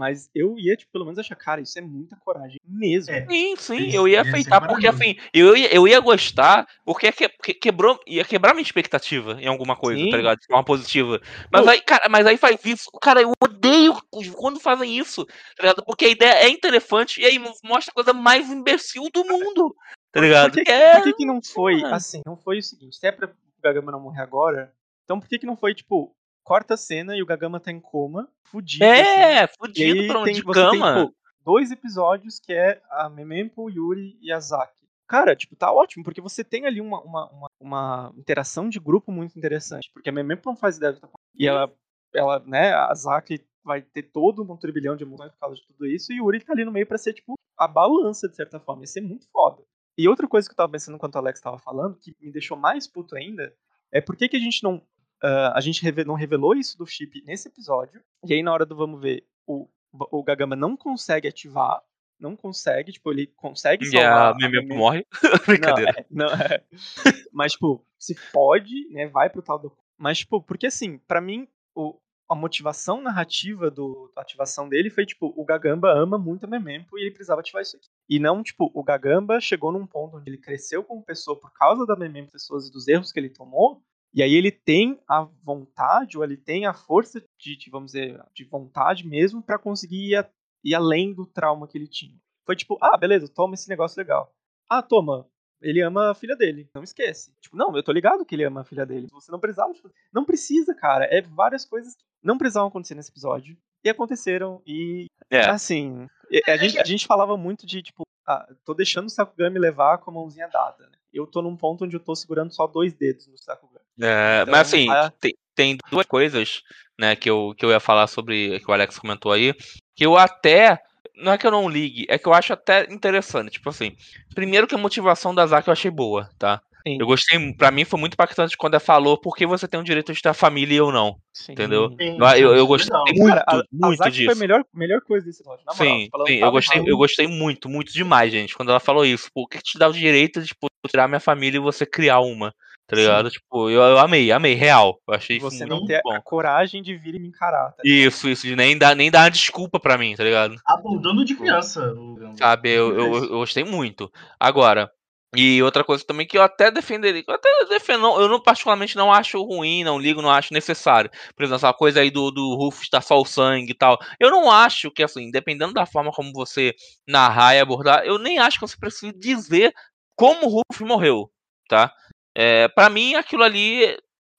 Mas eu ia, tipo, pelo menos achar, cara, isso é muita coragem mesmo. É. Sim, sim, eu ia aceitar, porque assim, eu ia, eu ia gostar, porque ia que- que- quebrou, ia quebrar minha expectativa em alguma coisa, Sim. tá ligado? De forma positiva. Mas Pô. aí, cara, mas aí faz isso. Cara, eu odeio quando fazem isso, tá ligado? Porque a ideia é interessante e aí mostra a coisa mais imbecil do mundo, tá ligado? Por que, é- por que que não foi, assim, não foi o seguinte, se é pra o Gagama não morrer agora, então por que que não foi, tipo, corta a cena e o Gagama tá em coma, fudido, assim, É, e fudido pra tem, onde tem, cama. tipo, dois episódios que é a Memempo, Yuri e a Zaki. Cara, tipo, tá ótimo, porque você tem ali uma, uma, uma, uma interação de grupo muito interessante, porque a Memempo não faz ideia do que tá. E ela, ela, né, a Zaki vai ter todo um turbilhão de emoções por causa de tudo isso, e o Yuri tá ali no meio pra ser, tipo, a balança, de certa forma. Ia ser muito foda. E outra coisa que eu tava pensando enquanto o Alex tava falando, que me deixou mais puto ainda, é por que, que a gente não. Ah, a gente reve- não revelou isso do chip nesse episódio. E aí, na hora do vamos ver, o, o Gagama não consegue ativar. Não consegue, tipo, ele consegue E salvar. a a morre. Brincadeira. Não, é, não, é. Mas, tipo, se pode, né, vai pro tal do. Mas, tipo, porque assim, pra mim, o, a motivação narrativa do, da ativação dele foi, tipo, o Gagamba ama muito a Memempo e ele precisava ativar isso aqui. E não, tipo, o Gagamba chegou num ponto onde ele cresceu como pessoa por causa da Memempo pessoas e dos erros que ele tomou, e aí ele tem a vontade, ou ele tem a força de, de, vamos dizer, de vontade mesmo pra conseguir ir, a- ir além do trauma que ele tinha. Foi tipo, ah, beleza, toma esse negócio legal. Ah, toma, ele ama a filha dele, não esquece. Tipo, não, eu tô ligado que ele ama a filha dele. Você não precisava, tipo, não precisa, cara. É várias coisas que não precisavam acontecer nesse episódio. E aconteceram, e É. assim, a gente, a gente falava muito de, tipo, ah, tô deixando o Sakugami levar com a mãozinha dada, né? Eu tô num ponto onde eu tô segurando só dois dedos no Sakugami. É, Então, mas assim, a- tem, tem duas coisas, né, que eu, que eu ia falar sobre, que o Alex comentou aí, que eu até, não é que eu não ligue, é que eu acho até interessante, tipo assim, primeiro que a motivação da Zaki eu achei boa, tá? Sim. Eu gostei, pra mim foi muito impactante quando ela falou porque você tem o direito de ter família e eu não, Sim. entendeu? Sim, Eu, eu, isso gostei legal. muito, Cara, a, a muito Zaki disso. foi a melhor, melhor coisa desse episódio, na moral. Sim, tipo, não sim, eu gostei, eu gostei muito, muito demais, gente, quando ela falou isso. O que que te dá o direito de, tipo, tirar minha família e você criar uma, tá ligado? Tipo, eu, eu amei, amei, real. Eu achei isso Você muito não ter bom. a coragem de vir e me encarar, tá? Isso, isso, de nem dar, nem dar uma desculpa pra mim, tá ligado? Abandono de criança. o Gamba. Sabe, eu, eu, eu gostei muito. Agora, e outra coisa também que eu até defenderia, eu até defendo, eu não particularmente não acho ruim, não ligo, não acho necessário. Por exemplo, essa coisa aí do, do Rufus dar só o sangue e tal. Eu não acho que, assim, dependendo da forma como você narrar e abordar, eu nem acho que você precisa dizer como o Rufus morreu, tá? É, para mim, aquilo ali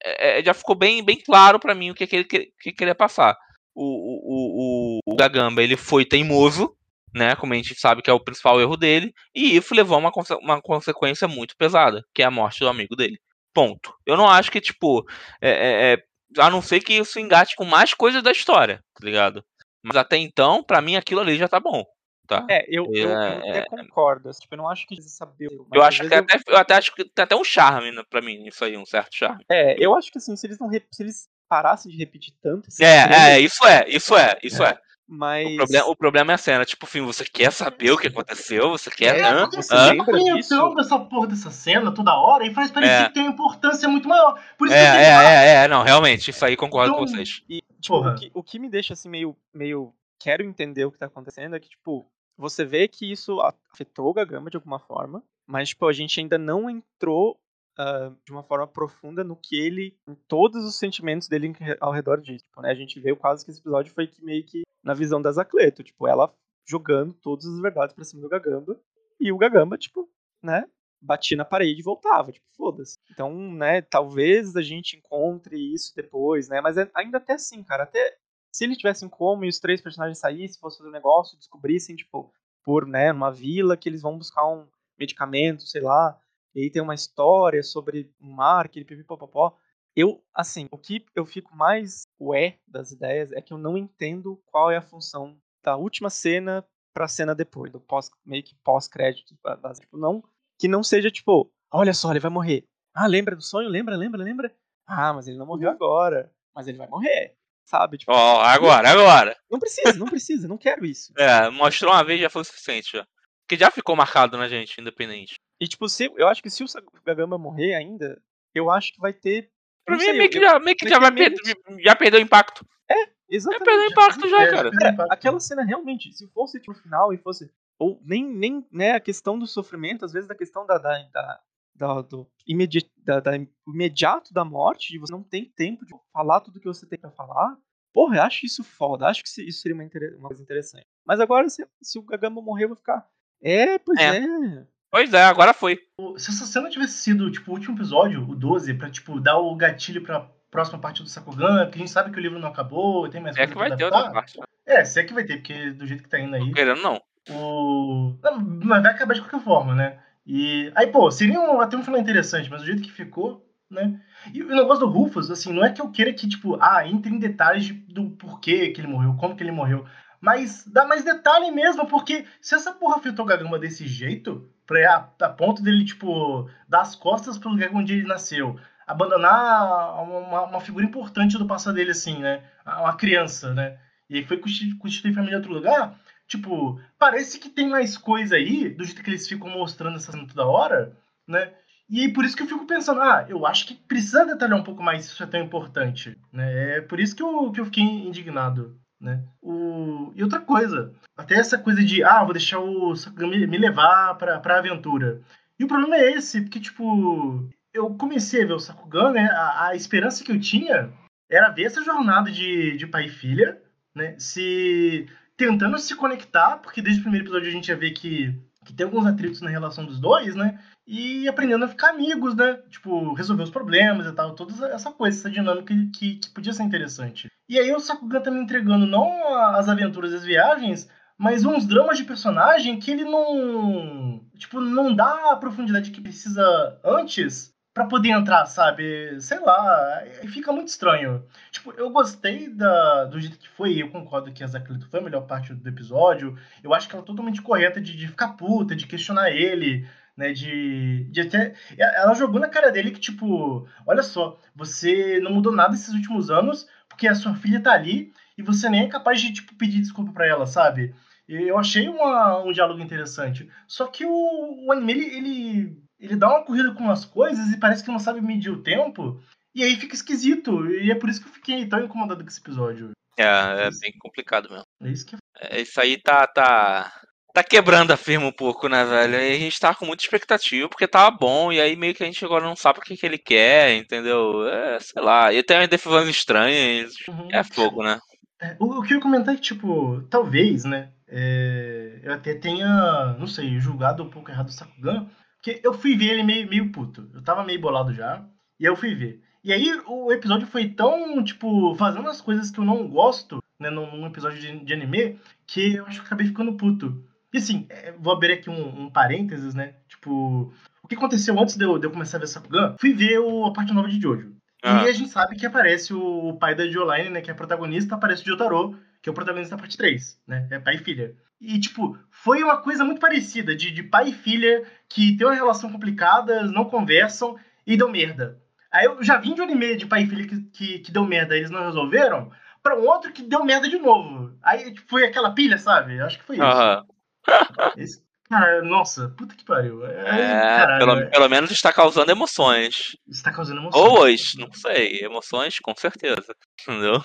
é, é, já ficou bem, bem claro pra mim o que, que ele que, que queria passar. O, o, o, o Gagamba, ele foi teimoso, né? Como a gente sabe que é o principal erro dele, e isso levou a uma, conse- uma consequência muito pesada, que é a morte do amigo dele. Ponto. Eu não acho que, tipo, é, é- é- a não ser que isso engate com mais coisas da história, tá ligado? Mas até então, pra mim, aquilo ali já tá bom, tá? É, eu, eu, eu É, até concordo. assim, Tipo, eu não acho que precisa saber. eu acho que vezes até, eu até acho que tem até um charme né, pra mim, isso aí, um certo charme. É, eu acho que assim, se eles não se eles parassem de repetir tanto É, é, isso é, isso é, isso é. Mas O problema, o problema é a cena, tipo, enfim, você quer saber o que aconteceu? Você quer. É, hã? você Hã? lembra fica disso? essa porra dessa cena toda hora e faz parecer É. que tem uma importância muito maior. Por isso É, que é, é, é, não, realmente, isso aí concordo com Então, vocês. E, tipo, o que, o que me deixa assim meio, meio. Quero entender o que tá acontecendo é que, tipo, você vê que isso a- afetou o Gagamba de alguma forma, mas, tipo, a gente ainda não entrou ah, de uma forma profunda no que ele, em todos os sentimentos dele ao redor disso. Tipo, né? A gente vê quase que esse episódio foi que meio que na visão da Zacleto, tipo, ela jogando todas as verdades pra cima do Gagamba, e o Gagamba, tipo, né, batia na parede e voltava, tipo, foda-se. Então, né, talvez a gente encontre isso depois, né, mas é- ainda até assim, cara, até se eles tivessem como e os três personagens saíssem, fosse fazer um negócio, descobrissem, tipo, por, né, numa vila que eles vão buscar um medicamento, sei lá, e aí tem uma história sobre um mar, aquele pipipopopó. Eu, assim, o que eu fico mais ué das ideias é que eu não entendo qual é a função da última cena pra cena depois, do pós, meio que pós-crédito. Tipo, não, que não seja tipo, olha só, ele vai morrer. Ah, lembra do sonho? Lembra, lembra, lembra? Ah, mas ele não morreu agora. Mas ele vai morrer. Sabe? Tipo, Ó, agora, agora. não precisa, não precisa, não quero isso. É, mostrou uma vez já foi o suficiente já. Porque já ficou marcado na gente, independente. E tipo, se, eu acho que se o Gagamba morrer ainda, eu acho que vai ter. Pra mim, sei, meio que eu- já, meio que já, vai menos- per- já perdeu o impacto. Já Exatamente. perdeu o impacto já, É, cara. Aquela cena realmente, se fosse tipo final e fosse. Ou nem, nem né, a questão do sofrimento, às vezes da questão da, da, da, da- do imedi da, da imediato da morte, de você não tem tempo de falar tudo que você tem pra falar. Porra, eu acho isso foda, acho que isso seria uma, inter- uma coisa interessante. Mas agora, se, se o Gagamba morrer, eu vou ficar. É, pois É. é. Pois é, agora foi. Se essa cena tivesse sido, tipo, o último episódio, o 12, pra, tipo, dar o gatilho pra próxima parte do Sakugan, porque a gente sabe que o livro não acabou, tem mais É coisa que vai ter adaptar. outra parte. É, se é que vai ter, porque do jeito que tá indo aí, Querendo não. o... Não, mas vai acabar de qualquer forma, né? E aí, pô, seria um, até um final interessante, mas do jeito que ficou, né? E o negócio do Rufus, assim, não é que eu queira que, tipo, ah, entre em detalhes de- do porquê que ele morreu, como que ele morreu, mas dá mais detalhe mesmo, porque se essa porra afetou o Gagamba desse jeito, pra, a, a ponto dele, tipo, dar as costas pro lugar onde ele nasceu, abandonar uma, uma figura importante do passado dele, assim, né? Uma criança, né? E foi constitu- constituir família em outro lugar, tipo, parece que tem mais coisa aí, do jeito que eles ficam mostrando essa cena toda hora, né? E por isso que eu fico pensando, ah, eu acho que precisa detalhar um pouco mais isso é tão importante, né? É por isso que eu, que eu fiquei indignado, né? O... E outra coisa, até essa coisa de, ah, vou deixar o Sakugan me, levar pra, pra aventura. E o problema é esse, porque, tipo, eu comecei a ver o Sakugan, né? A, a esperança que eu tinha era ver essa jornada de, de pai e filha, né? Se tentando se conectar, porque desde o primeiro episódio a gente já vê que, que tem alguns atritos na relação dos dois, né? E aprendendo a ficar amigos, né? Tipo, resolver os problemas e tal, toda essa coisa, essa dinâmica que, que podia ser interessante. E aí o Sakugan tá me entregando não as aventuras e as viagens, mas uns dramas de personagem que ele não. Tipo, não dá a profundidade que precisa antes pra poder entrar, sabe? Sei lá, fica muito estranho. Tipo, eu gostei da, do jeito que foi, eu concordo que a Zaclito foi a melhor parte do episódio. Eu acho que ela é totalmente correta de, de ficar puta, de questionar ele, né? De, de até. Ela jogou na cara dele que, tipo, olha só, você não mudou nada esses últimos anos, porque a sua filha tá ali e você nem é capaz de, tipo, pedir desculpa pra ela, sabe? Eu achei uma, um diálogo interessante. Só que o, o anime, ele, ele, ele dá uma corrida com umas coisas e parece que não sabe medir o tempo. E aí fica esquisito. E é por isso que eu fiquei tão incomodado com esse episódio. É, é bem complicado mesmo. É isso que É, Isso aí tá, tá. Tá quebrando a firma um pouco, né, velho? E a gente tá com muita expectativa, porque tava bom, e aí meio que a gente agora não sabe o que, que ele quer, entendeu? É, sei lá. E tem umas decisões estranhas. Uhum. É fogo, né? É, o, o que eu ia comentar é que, tipo, talvez, né? é, eu até tenha, não sei, julgado um pouco errado o Sakugan, porque eu fui ver ele meio, meio puto. Eu tava meio bolado já, e aí eu fui ver. E aí o episódio foi tão, tipo, fazendo as coisas que eu não gosto, né, num, episódio de, de anime, que eu acho que eu acabei ficando puto. E assim, é, vou abrir aqui um, um parênteses, né? Tipo, o que aconteceu antes de eu, de eu começar a ver Sakugan? Fui ver o, a parte nova de Jojo. Ah. E a gente sabe que aparece o, o pai da Jolene, né? Que é a protagonista, aparece o Jotaro, que é o protagonista da parte 3, né? É pai e filha. E, tipo, foi uma coisa muito parecida, de, de pai e filha que tem uma relação complicada, não conversam e deu merda. Aí eu já vim de um anime de pai e filha que, que, que deu merda, eles não resolveram, pra um outro que deu merda de novo. Aí tipo, foi aquela pilha, sabe? Acho que foi isso. Aham. Esse- cara, nossa, puta que pariu. Aí, É, caralho, pelo, é- pelo menos está causando emoções. Isso tá causando emoção. Ou hoje, não sei. Emoções, com certeza. Entendeu?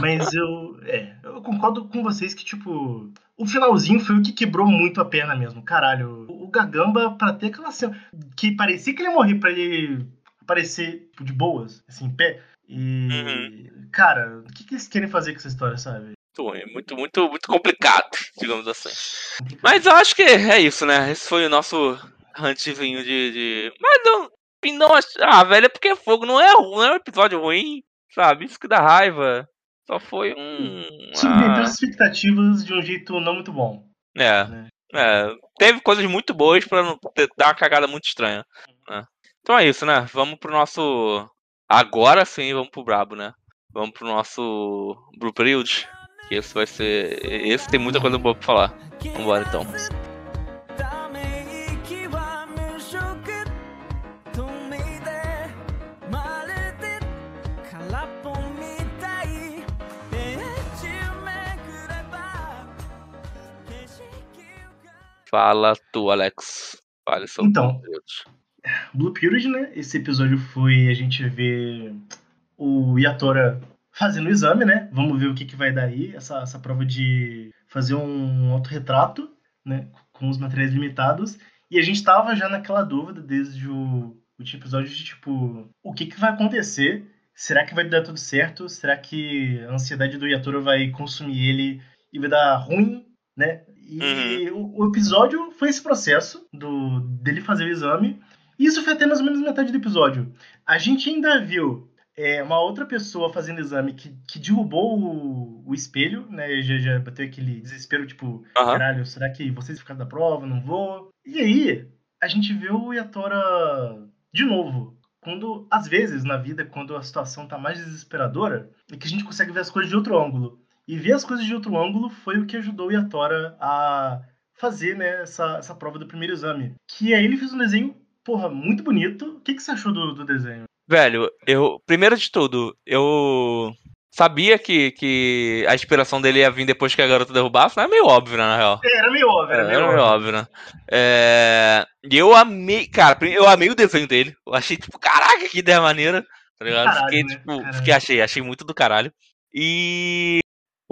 Mas eu. É, eu concordo com vocês que, tipo. O finalzinho foi o que quebrou muito a perna mesmo. Caralho. O Gagamba, pra ter aquela cena. Que parecia que ele ia morrer pra ele aparecer de boas, assim, em pé. E. Uhum. Cara, o que, que eles querem fazer com essa história, sabe? Muito muito, muito, muito complicado, digamos assim. Mas eu acho que é isso, né? Esse foi o nosso rantzinho de. de... Mas não. não ah, velho, é porque fogo não é, não é um episódio ruim, sabe? Isso que dá raiva. Só foi um. Submeteu ah, as expectativas de um jeito não muito bom. é, né? é. Teve coisas muito boas pra não ter- dar uma cagada muito estranha. né? Então é isso, né? Vamos pro nosso. Agora sim, vamos pro Brabo, né? Vamos pro nosso Blueprint. Que esse vai ser. Esse tem muita coisa boa pra falar. Vambora então. Fala tu, Alex. Fale sobre Então. Blue Period, né? Esse episódio foi a gente ver o Yatora fazendo o exame, né? Vamos ver o que, que vai dar aí. Essa, essa prova de fazer um autorretrato, né? Com os materiais limitados. E a gente tava já naquela dúvida desde o último episódio de tipo, o que, que vai acontecer? Será que vai dar tudo certo? Será que a ansiedade do Yatora vai consumir ele e vai dar ruim, né? E o, o episódio foi esse processo do dele fazer o exame. E isso foi até mais ou menos metade do episódio. A gente ainda viu é, uma outra pessoa fazendo exame que, que derrubou o, o espelho, né? Já, já bateu aquele desespero, tipo, Aham. caralho, será que vocês ficaram da prova? Não vou. E aí, a gente vê o Yatora de novo. Quando, às vezes, na vida, quando a situação tá mais desesperadora, é que a gente consegue ver as coisas de outro ângulo. E ver as coisas de outro ângulo foi o que ajudou o Yatora a fazer, né, essa, essa prova do primeiro exame. Que aí ele fez um desenho, porra, muito bonito. O que, que você achou do, do desenho? Velho, eu. Primeiro de tudo, eu. Sabia que, que a inspiração dele ia vir depois que a garota derrubasse, mas é meio óbvio, né, na real. É, Era meio óbvio, É, era meio era meio óbvio. óbvio, né? É, E eu amei, cara, eu amei o desenho dele. Eu achei, tipo, caraca, que ideia maneira. Tá ligado? Caralho, fiquei, né? tipo, Caralho. fiquei, achei, achei muito do caralho. E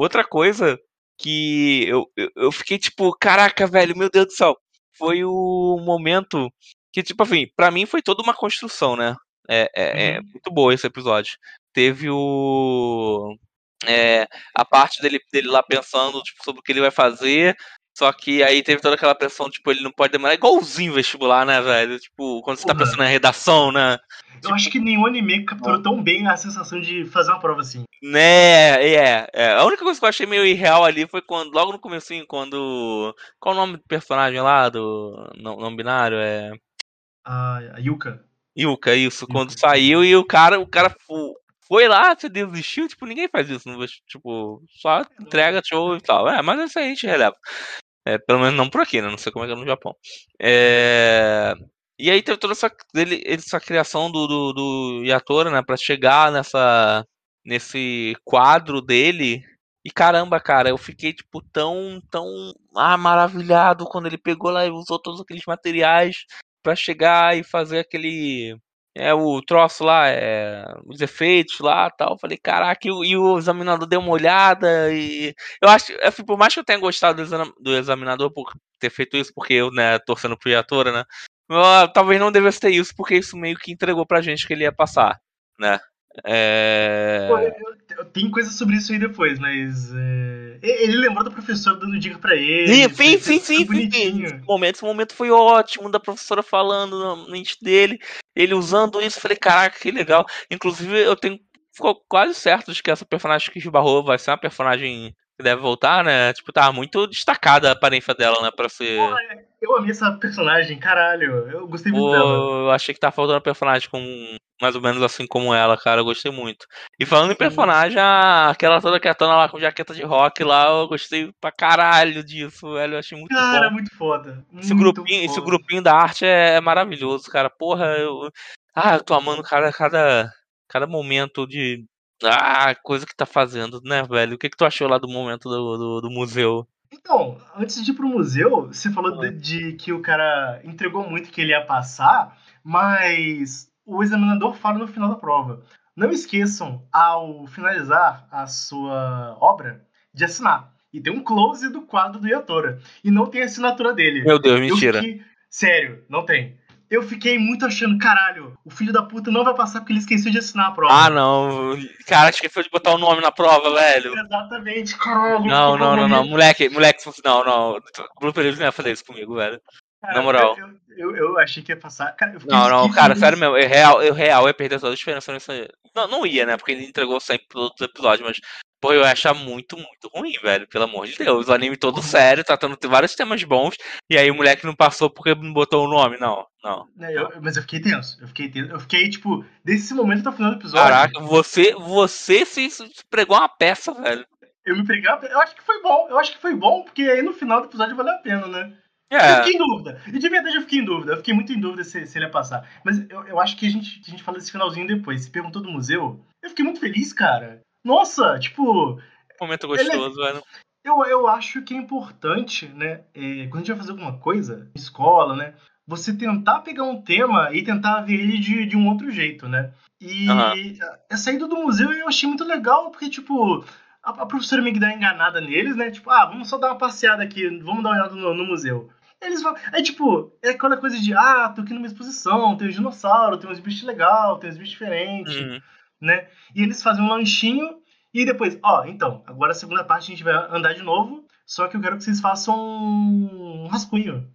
outra coisa que eu, eu, eu fiquei, tipo, caraca, velho, meu Deus do céu. Foi o momento que, tipo assim, pra mim foi toda uma construção, né? É, é, é Uhum. muito boa esse episódio. Teve o. é, a parte dele, dele lá pensando tipo, sobre o que ele vai fazer. Só que aí teve toda aquela pressão, tipo, ele não pode demorar. Igualzinho o vestibular, né, velho? Tipo, quando você tá Porra. pensando na redação, né? Eu acho que nenhum anime capturou tão bem a sensação de fazer uma prova assim. Né, é, é. A única coisa que eu achei meio irreal ali foi quando, logo no comecinho, quando. Qual o nome do personagem lá, do não, não binário? É. A, a Yuka. Yuka, isso, quando Yuka. saiu e o cara, o cara foi lá, você desistiu, tipo, ninguém faz isso, vesti- tipo, só entrega show e tal. É, mas isso aí a gente releva. É, pelo menos não por aqui, né? Não sei como é que é no Japão. É, E aí teve toda essa, essa criação do, do, do Yatora, né? Pra chegar nessa, nesse quadro dele. E caramba, cara, eu fiquei, tipo, tão, tão ah, maravilhado quando ele pegou lá e usou todos aqueles materiais pra chegar e fazer aquele. É, o troço lá, é, os efeitos lá tal. Falei, caraca, e o, e o examinador deu uma olhada e. Eu acho, assim, por mais que eu tenha gostado do, exam- do examinador por ter feito isso, porque eu, né, torcendo pro Yatora, né? eu, talvez não devesse ter isso, porque isso meio que entregou pra gente que ele ia passar, né? É. Pô, eu- eu- Tem coisa sobre isso aí depois, mas. é, Ele lembrou do professor dando dica pra ele. Sim, sim, sim, sim, sim. Esse momento, esse momento foi ótimo, da professora falando na mente dele, ele usando isso, falei, caraca, que legal. Inclusive, eu tenho ficou quase certo de que essa personagem que esbarrou vai ser uma personagem que deve voltar, né? Tipo, tá muito destacada a aparência dela, né? Pra ser. Porra, eu amei essa personagem, caralho. Eu gostei muito Pô, dela. eu achei que tá faltando personagem com mais ou menos assim como ela, cara. Eu gostei muito. E falando em personagem, aquela toda quietona lá com jaqueta de rock lá, eu gostei pra caralho disso, velho. Eu achei muito Cara, bom. muito foda. Esse muito grupinho, esse foda. grupinho da arte é, é maravilhoso, cara. Porra, eu. Ah, eu tô amando cada, cada, cada momento de. Ah, coisa que tá fazendo, né, velho? O que, que tu achou lá do momento do, do, do museu? Então, antes de ir pro museu, você falou Ah. de, de que o cara entregou muito que ele ia passar, mas o examinador fala no final da prova. não esqueçam, ao finalizar a sua obra, de assinar. E tem um close do quadro do Yatora. E não tem a assinatura dele. Meu Deus, Eu mentira. fiquei- Sério, não tem. Eu fiquei muito achando, caralho, o filho da puta não vai passar porque ele esqueceu de assinar a prova. Ah, não. Cara, esqueceu de botar o nome na prova, velho. Exatamente, caralho. Não, não, não, não. Moleque, moleque, não, não. Blooper News não ia fazer isso comigo, velho. Cara, na moral. Eu, eu, eu achei que ia passar. Cara, Não, não, cara, sério mesmo. Eu real, eu real ia perder toda a esperança nisso aí. Não, não ia, né? Porque ele entregou sempre pros outros episódios, mas. Pô, eu ia achar muito, muito ruim, velho. Pelo amor de Deus. O anime todo sério, tratando de vários temas bons. E aí o moleque não passou porque não botou o nome. Não, não. Né, eu- mas eu fiquei tenso. Eu fiquei tenso. Eu fiquei, tipo, desse momento até o final do episódio. Caraca, você, você se, se pregou uma peça, velho. Eu me preguei. Eu acho que foi bom. Eu acho que foi bom, porque aí no final do episódio valeu a pena, né? Eu É. fiquei em dúvida. E de verdade eu fiquei em dúvida. Eu fiquei muito em dúvida se, se ele ia passar. Mas eu, eu acho que a gente, que a gente fala desse finalzinho depois. Se perguntou do museu, eu fiquei muito feliz, cara. Nossa, tipo, Momento gostoso, velho. eu, eu acho que é importante, né? é, quando a gente vai fazer alguma coisa, escola, né? Você tentar pegar um tema e tentar ver ele de, de um outro jeito, né? E Aham. a saída do museu eu achei muito legal, porque, tipo, a, a professora meio que dá enganada neles, né? Tipo, ah, vamos só dar uma passeada aqui, vamos dar uma olhada no, no museu. Eles vão. É tipo, é aquela coisa de, ah, tô aqui numa exposição, tem os dinossauros, tem uns bichos legais, tem uns bichos diferentes Uhum. né? E eles fazem um lanchinho e depois, ó, então, agora a segunda parte a gente vai andar de novo, só que eu quero que vocês façam um rascunho.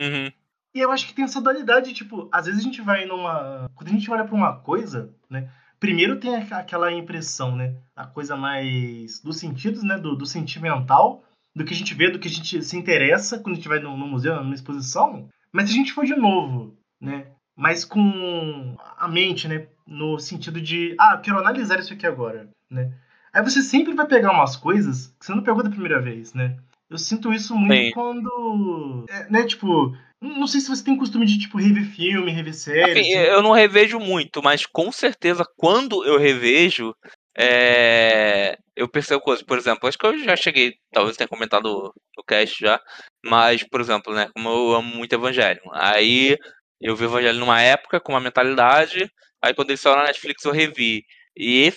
Uhum. E eu acho que tem essa dualidade, tipo, às vezes a gente vai numa. Quando a gente olha pra uma coisa, né? Primeiro tem aqu- aquela impressão, né? A coisa mais dos sentidos, né? Do, do sentimental, do que a gente vê, do que a gente se interessa quando a gente vai no, no museu, numa exposição. Mas se a gente for de novo, né? Mas com a mente, né? No sentido de, ah, eu quero analisar isso aqui agora, né? Aí você sempre vai pegar umas coisas que você não pegou da primeira vez, né? Eu sinto isso muito Sim. quando. é, né, tipo. Não sei se você tem costume de, tipo, rever filme, rever série. Assim, assim. eu não revejo muito, mas com certeza quando eu revejo, é, eu percebo coisas. Por exemplo, acho que eu já cheguei, talvez tenha comentado no cast já, mas, por exemplo, né, como eu amo muito Evangelho, aí eu vi Evangelho numa época com uma mentalidade, aí quando ele saiu na Netflix eu revi. E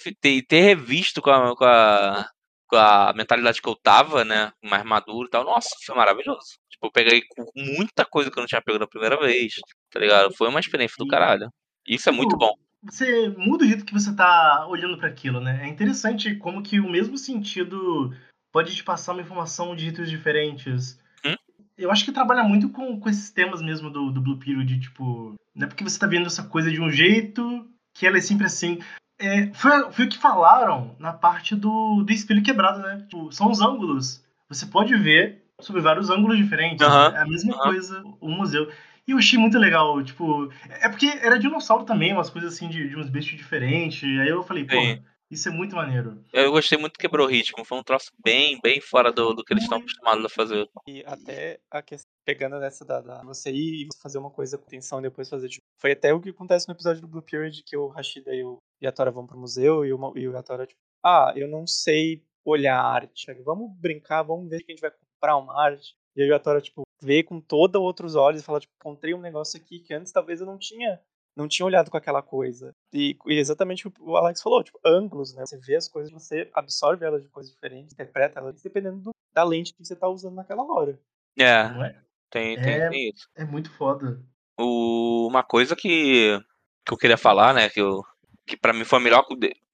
ter, revisto com a, com, a, com a mentalidade que eu tava, né, mais maduro e tal, nossa, foi maravilhoso. Tipo, eu peguei muita coisa que eu não tinha pego da primeira vez, tá ligado? Foi uma experiência do caralho. Isso é muito bom. Você muda o jeito que você tá olhando para aquilo, né? É interessante como que o mesmo sentido pode te passar uma informação de jeitos diferentes. Hum? Eu acho que trabalha muito com, com esses temas mesmo do, do Blue Period, tipo... Não é porque você tá vendo essa coisa de um jeito que ela é sempre assim. É, foi, foi o que falaram na parte do, do espelho quebrado, né? Tipo, são os ângulos. Você pode ver sobre vários ângulos diferentes. É a mesma coisa o museu. E eu achei muito legal, tipo... É porque era dinossauro também, umas coisas assim de, de uns bichos diferentes. Aí eu falei, pô, Sim. isso é muito maneiro. Eu gostei muito que quebrou o ritmo. Foi um troço bem, bem fora do, do que eles estão acostumados a fazer. E até a questão, pegando nessa da, da você ir e fazer uma coisa com atenção e depois fazer de Foi até o que acontece no episódio do Blue Period, que o Rashida e o Yatora vão pro museu e o, e o Yatora, tipo, ah, eu não sei olhar arte. Vamos brincar, vamos ver que a gente vai comprar uma arte. E aí o Yatora, tipo, vê com todos outros olhos e fala, tipo, encontrei um negócio aqui que antes talvez eu não tinha não tinha olhado com aquela coisa. E, e exatamente o que o Alex falou, tipo, ângulos, né? Você vê as coisas, você absorve elas de coisas diferentes, interpreta elas, dependendo do, da lente que você tá usando naquela hora. É, Não é? tem, tem, É. tem isso. É muito foda. O, uma coisa que, que eu queria falar, né, que, eu, que pra mim foi, a melhor,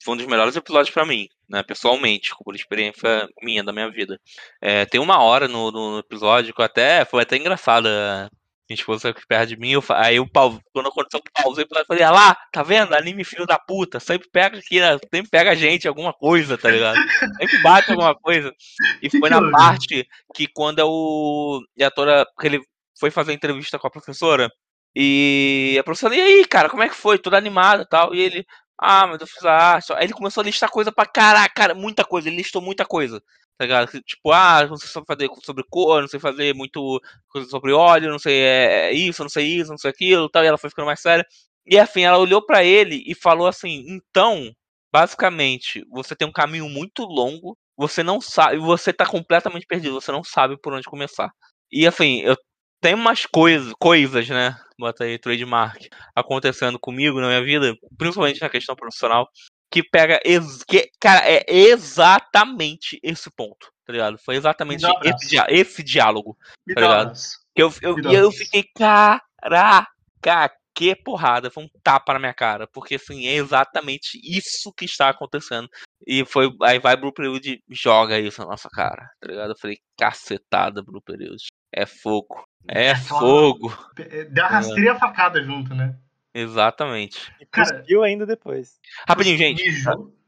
foi um dos melhores episódios pra mim, né, pessoalmente, por experiência minha, da minha vida. É, tem uma hora no, no episódio que eu até, foi até engraçada. Minha esposa aqui perto de mim, eu, aí eu pau- quando aconteceu, eu pausei e falei, ah lá, tá vendo? Anime filho da puta, sempre pega aqui, né? sempre pega a gente alguma coisa, tá ligado? Sempre bate alguma coisa. E Que foi que na parte que quando é o Yatora, que ele foi fazer entrevista com a professora, e a professora, e aí, cara, como é que foi? Tudo animado e tal. E ele, ah, mas eu fiz a arte. Aí ele começou a listar coisa pra caraca, cara, muita coisa. Ele listou muita coisa. Tá ligado? Tipo, ah, não sei fazer sobre cor, não sei fazer muito coisa sobre óleo, não sei é, isso, não sei isso, não sei aquilo tal. E ela foi ficando mais séria. E afim, ela olhou pra ele e falou assim: então, basicamente, você tem um caminho muito longo, você não sabe, você tá completamente perdido, você não sabe por onde começar. E assim, eu tem umas coisas, coisas, né? Bota aí, trademark, acontecendo comigo na minha vida, principalmente na questão profissional, que pega. ex- que, cara, é exatamente esse ponto, tá ligado? Foi exatamente esse, esse diálogo. Me Tá ligado? Que eu, eu, e eu fiquei, caraca, que porrada. Foi um tapa na minha cara. Porque, assim, é exatamente isso que está acontecendo. E foi. Aí vai Blue Period e joga isso na nossa cara, tá ligado? Eu falei, cacetada, Blue Period. É fogo. É Aquela- fogo. É, Deu a rasteira e a facada junto, né? Exatamente. E Cara- cuspiu ainda depois. Rapidinho, gente.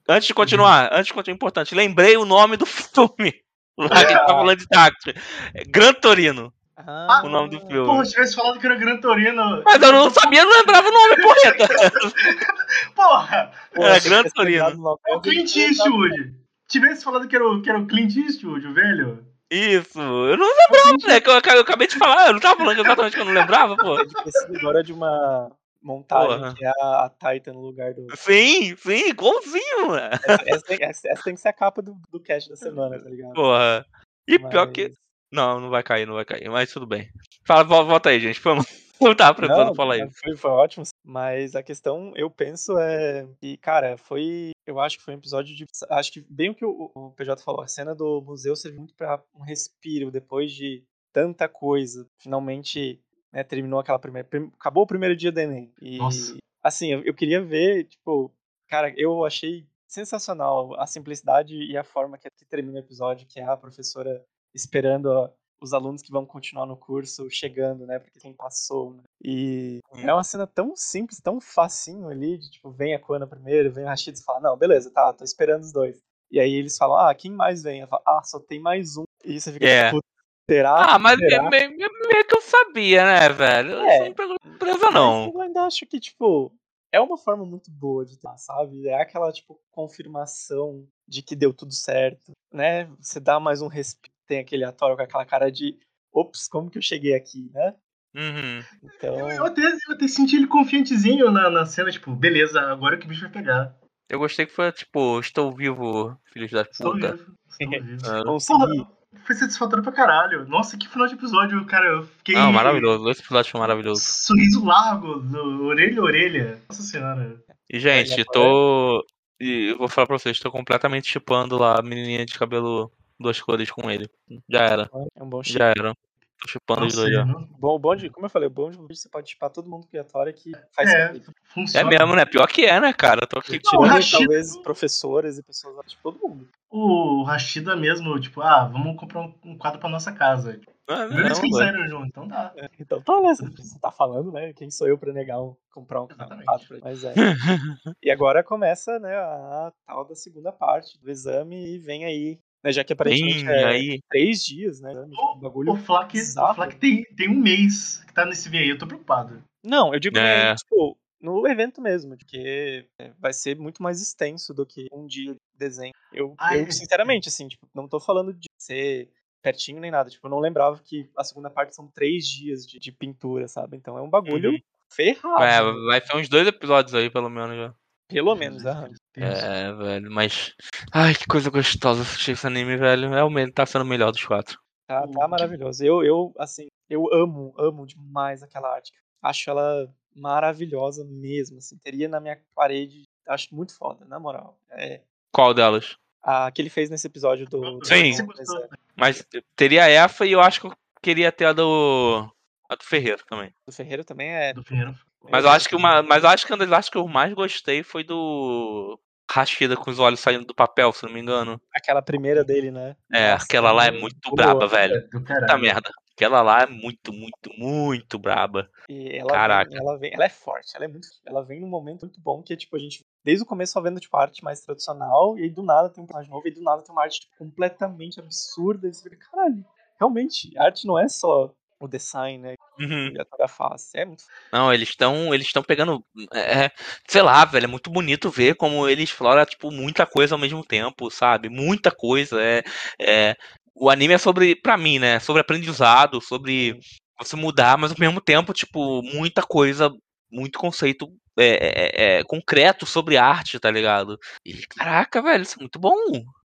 Antes de continuar, antes de continuar, importante. Lembrei o nome do filme. Lá que a gente tá falando de táxi. É Gran Torino. Ah, O nome do filme. Porra, se tivesse falado que era Gran Torino. Mas eu não sabia, não lembrava o nome, porreta. Porra! É, Gran Torino. É o Clint Eastwood. Tivesse falado que era o, que era o Clint Eastwood, o velho. Isso. Eu não lembrava, né? Eu, eu acabei de falar. Eu não tava falando exatamente que eu não lembrava, pô. É de agora de uma montagem Porra. que é a, a Titan no lugar do. Sim, sim, igualzinho, mano. Essa, essa tem, essa- tem que ser a capa do, do cast da semana, tá ligado? Porra. E pior Mas- que. Não, não vai cair, não vai cair. Mas tudo bem. Fala, vol- volta aí, gente. Vamos. Não tava preparando, Não, fala aí. Foi, foi ótimo. Mas a questão, eu penso, é que, cara, foi. Eu acho que foi um episódio de. Acho que bem o que o, o PJ falou, a cena do museu serviu muito pra um respiro depois de tanta coisa. Finalmente, né, terminou aquela primeira. prim- Acabou o primeiro dia do Enem. E, Nossa. assim, eu, eu queria ver, tipo, cara, eu achei sensacional a simplicidade e a forma que, que termina o episódio, que é a professora esperando os alunos que vão continuar no curso chegando, né? Porque quem passou, né? E Hum. é uma cena tão simples, tão facinho ali, de tipo, vem a Koana primeiro, vem o Rashid e fala, não, beleza, tá, tô esperando os dois. E aí eles falam, ah, quem mais vem? Fala, ah, só tem mais um. E você fica, É. tipo, será? Ah, mas será? meio, meio- que eu sabia, né, velho? É. Isso não pegou surpresa, não. Eu ainda acho que, tipo, é uma forma muito boa de ter, sabe? É aquela, tipo, confirmação de que deu tudo certo, né? Você dá mais um respiro, tem aquele ator com aquela cara de, ops, como que eu cheguei aqui, né? Uhum. Então, Eu, eu até, eu até senti ele confiantezinho na, na cena, tipo, beleza, agora que o bicho vai pegar. Eu gostei que foi tipo, estou vivo, filhos da Estou puta. vivo. Estou vivo. Ah, consegui. Foi satisfatório pra caralho. Nossa, que final de episódio, cara. Eu fiquei. Não, maravilhoso. Esse episódio foi maravilhoso. Sorriso largo, do orelha a orelha. Nossa senhora. E, gente, Olha, tô. E eu vou falar pra vocês, tô completamente chipando lá a menininha de cabelo duas cores com ele. Já era, É um bom chip. já era. Tô chipando os dois já. não- Bom, bom de, como eu falei, o bom de você pode chipar todo mundo criatório que faz É. É mesmo, né? Pior que é, né, cara? Eu tô aqui. Não, o Tirando, Rashid- talvez, professores e pessoas, tipo, todo mundo. O Rashida mesmo, tipo, ah, vamos comprar um, quadro pra nossa casa. Não, é que não, saíram junto, então dá. Então tá, né? Você tá falando, né? Quem sou eu pra negar um, comprar um Exatamente. quadro pra ele? Mas é. e agora começa, né, a tal da segunda parte do exame e vem aí, né? Já que aparentemente Vem é aí. três dias, né? Um bagulho. O Flak, o bizarro. Flak tem, tem um mês que tá nesse VI aí, eu tô preocupado. Não, eu digo É. né, tipo, no evento mesmo, porque é, vai ser muito mais extenso do que um dia de desenho. Eu, Ah, eu é. sinceramente, assim, tipo, não tô falando de ser pertinho nem nada. Tipo, eu não lembrava que a segunda parte são três dias de, de pintura, sabe? Então é um bagulho Uhum. ferrado. É, vai ser uns dois episódios aí, pelo menos já. Pelo menos, aham. É, velho, mas. Ai, que coisa gostosa assistir esse anime, velho. É o me- tá sendo o melhor dos quatro. Tá, tá maravilhoso. Eu, eu, assim, eu amo, amo demais aquela arte. Acho ela maravilhosa mesmo, assim. Teria na minha parede, acho muito foda, na moral. É, Qual delas? a que ele fez nesse episódio do... Sim. Do-? Mas teria essa e eu acho que eu queria ter a do. A do Ferreiro também. do Ferreira também é... Do Ferreira. Mas eu acho que uma. Mas eu acho que uma das artes que eu mais gostei foi do. Rashida com os olhos saindo do papel, se não me engano. Aquela primeira dele, né? É, Nossa, aquela lá é muito boa. braba, velho. Puta merda. Aquela lá é muito, muito, muito braba. E ela Caraca. Vem, ela vem, ela é forte, ela é muito, ela vem num momento muito bom que é tipo a gente desde o começo só vendo tipo arte mais tradicional e aí do nada tem um personagem novo e do nada tem uma arte tipo, completamente absurda e você fica, caralho, realmente, arte não é só o design, né, Uhum. e a toda a face, é muito Não, eles estão eles estão pegando. É, é, sei lá, velho, é muito bonito ver como eles exploram, tipo, muita coisa ao mesmo tempo, sabe? Muita coisa. É, é, o anime é sobre, pra mim, né? Sobre aprendizado, sobre você mudar, mas ao mesmo tempo, tipo, muita coisa, muito conceito é, é, é, concreto sobre arte, tá ligado? E caraca, velho, isso é muito bom.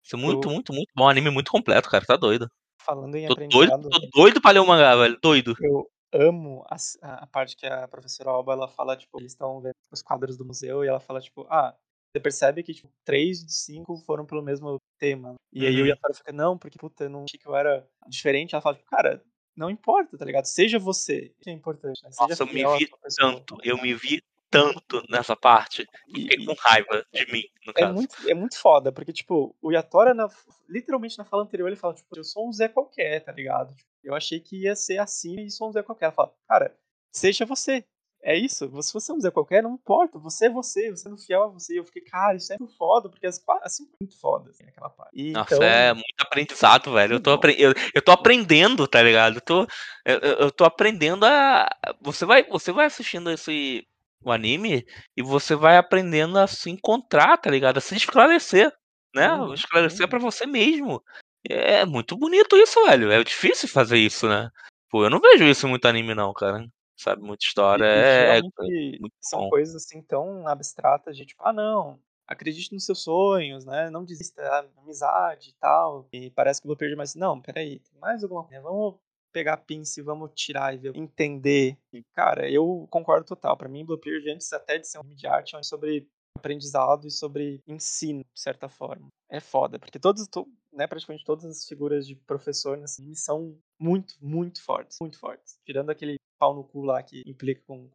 Isso é muito, muito, muito bom. Um anime muito completo, cara, tá doido. Falando em Tô doido, aprendizado, tô doido pra ler o mangá, velho. Doido. eu amo a, a- parte que a professora Alba ela fala, tipo, eles estão vendo os quadros do museu e ela fala, tipo, ah, você percebe que, tipo, três de cinco foram pelo mesmo tema. E aí o Uhum. Yatara fica, não, porque, puta, eu não achei que eu era diferente. Ela fala, tipo, cara, não importa, tá ligado? Seja você, que é importante. Né? Seja Nossa, eu me vi. Tanto, eu me vi tanto nessa parte. E- Fiquei com raiva de mim, no É caso. muito, é muito foda, porque, tipo, o Yatora, na- literalmente na fala anterior, ele fala, tipo, eu sou um Zé qualquer, tá ligado? Tipo, eu achei que ia ser assim e sou um Zé qualquer. Ela fala, cara, seja você. É isso. Se você é um Zé qualquer, não importa. Você é você, você é fiel a você. Eu fiquei, cara, isso é muito foda, porque as- assim, muito foda, assim, aquela parte. E, Nossa, então, é muito aprendizado, velho. Eu tô, apre... eu, eu tô aprendendo, tá ligado? Eu tô, eu- eu tô aprendendo a. Você vai, você vai assistindo esse o anime e você vai aprendendo a se encontrar, tá ligado? A se esclarecer, né? Uhum, Esclarecer pra você mesmo. É muito bonito isso, velho. É difícil fazer isso, né? Pô, eu não vejo isso em muito anime, não, cara. Sabe, muita história. É, geralmente muito são bom. coisas assim tão abstratas de tipo, ah, não, acredite nos seus sonhos, né? Não desista, amizade e tal. E parece que o Bluebeard, mas não, peraí, tem mais alguma coisa. Vamos pegar a pinça e vamos tirar e ver, entender. E, cara, eu concordo total. Pra mim, Bluebeard, antes até de ser um filme de arte, é sobre aprendizado e sobre ensino, de certa forma. É foda, porque todos, to- né, praticamente todas as figuras de professor nesse anime são muito, muito fortes, muito fortes. Tirando aquele pau no cu lá que implica com o.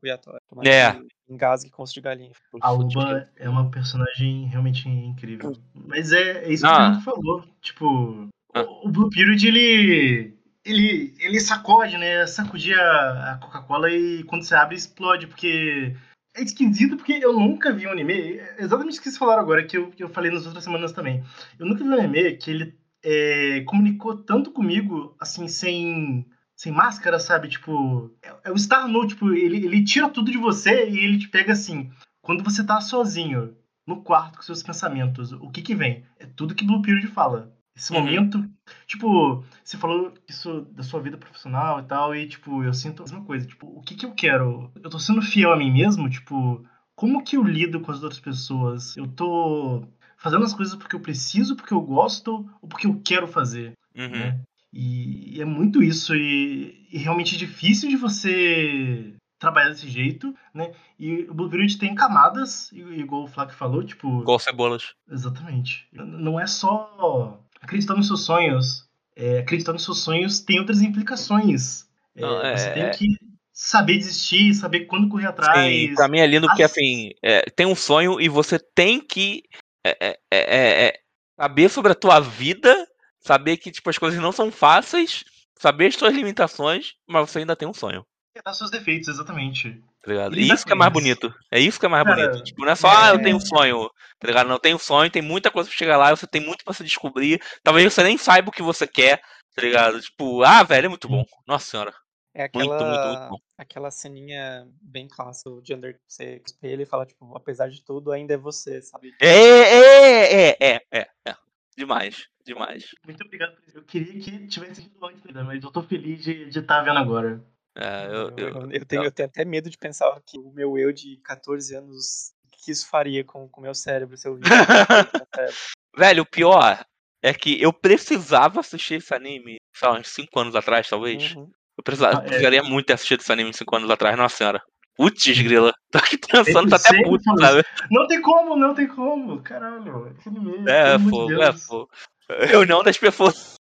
Tomara É. que Engasgue com osso de galinha. A Uba é uma personagem realmente incrível. Mas é, é isso Ah. que o Fernando falou. Tipo, Ah. o, o Blue Period, ele. Ele, ele sacode, né? Sacudia a Coca-Cola e quando você abre, explode. Porque. É esquisito porque eu nunca vi um anime. é Exatamente o que vocês falaram agora, que eu, que eu falei nas outras semanas também. Eu nunca vi um anime que ele é, comunicou tanto comigo, assim, sem. Sem máscara, sabe? Tipo. É, é o Star No, tipo, ele, ele tira tudo de você e ele te pega assim. Quando você tá sozinho no quarto com seus pensamentos, o que que vem? É tudo que Blue Period fala. Esse Uhum. momento, tipo, você falou isso da sua vida profissional e tal, e tipo, eu sinto a mesma coisa. Tipo, o que que eu quero? Eu tô sendo fiel a mim mesmo? Tipo, como que eu lido com as outras pessoas? Eu tô fazendo as coisas porque eu preciso, porque eu gosto, ou porque eu quero fazer? Uhum. né? E, e é muito isso, e, e realmente é difícil de você trabalhar desse jeito, né? E o Blue Period tem camadas, igual o Flávio falou, tipo. Igual cebolas. Exatamente. Não é só acreditar nos seus sonhos. É, acreditar nos seus sonhos tem outras implicações. É, Não, é- Você tem que saber desistir, saber quando correr atrás. Sim, pra mim é lindo porque As- assim, é, tem um sonho e você tem que é, é, é, é, saber sobre a tua vida, saber que tipo, as coisas não são fáceis, saber as suas limitações, mas você ainda tem um sonho, aceitar seus defeitos, exatamente. Tá ligado? E isso que é mais bonito. É isso que é mais Cara, bonito. Tipo, não é só, é- ah, eu tenho um sonho, tá ligado? Não, tem um sonho, tem muita coisa pra chegar lá, você tem muito pra se descobrir. Talvez você nem saiba o que você quer, tá ligado? Tipo, ah, velho, é muito bom. Nossa senhora. É Muito, aquela, muito, muito bom. aquela ceninha bem clássica de Under que você espelha e fala, tipo, apesar de tudo, ainda é você, sabe? É, é, é, é, é, é. Demais, demais. Muito obrigado. Eu queria que tivesse sido antes, mas eu tô feliz de estar vendo agora. É, eu, Eu, eu- eu- tenho, eu tenho até medo de pensar que o meu eu de 14 anos, o que isso faria com o meu cérebro se eu visse. Velho, o pior é que eu precisava assistir esse anime, sei lá, uns 5 anos atrás, talvez. Uhum. Eu precisava, Ah, é. precisaria muito ter assistido esse anime 5 anos atrás, nossa senhora. Putz, grila. Tô aqui pensando, tá até puto, sabe? Não tem como, não tem como. Caralho, esse anime. É, de fogo, é fogo. Reunião das pessoas,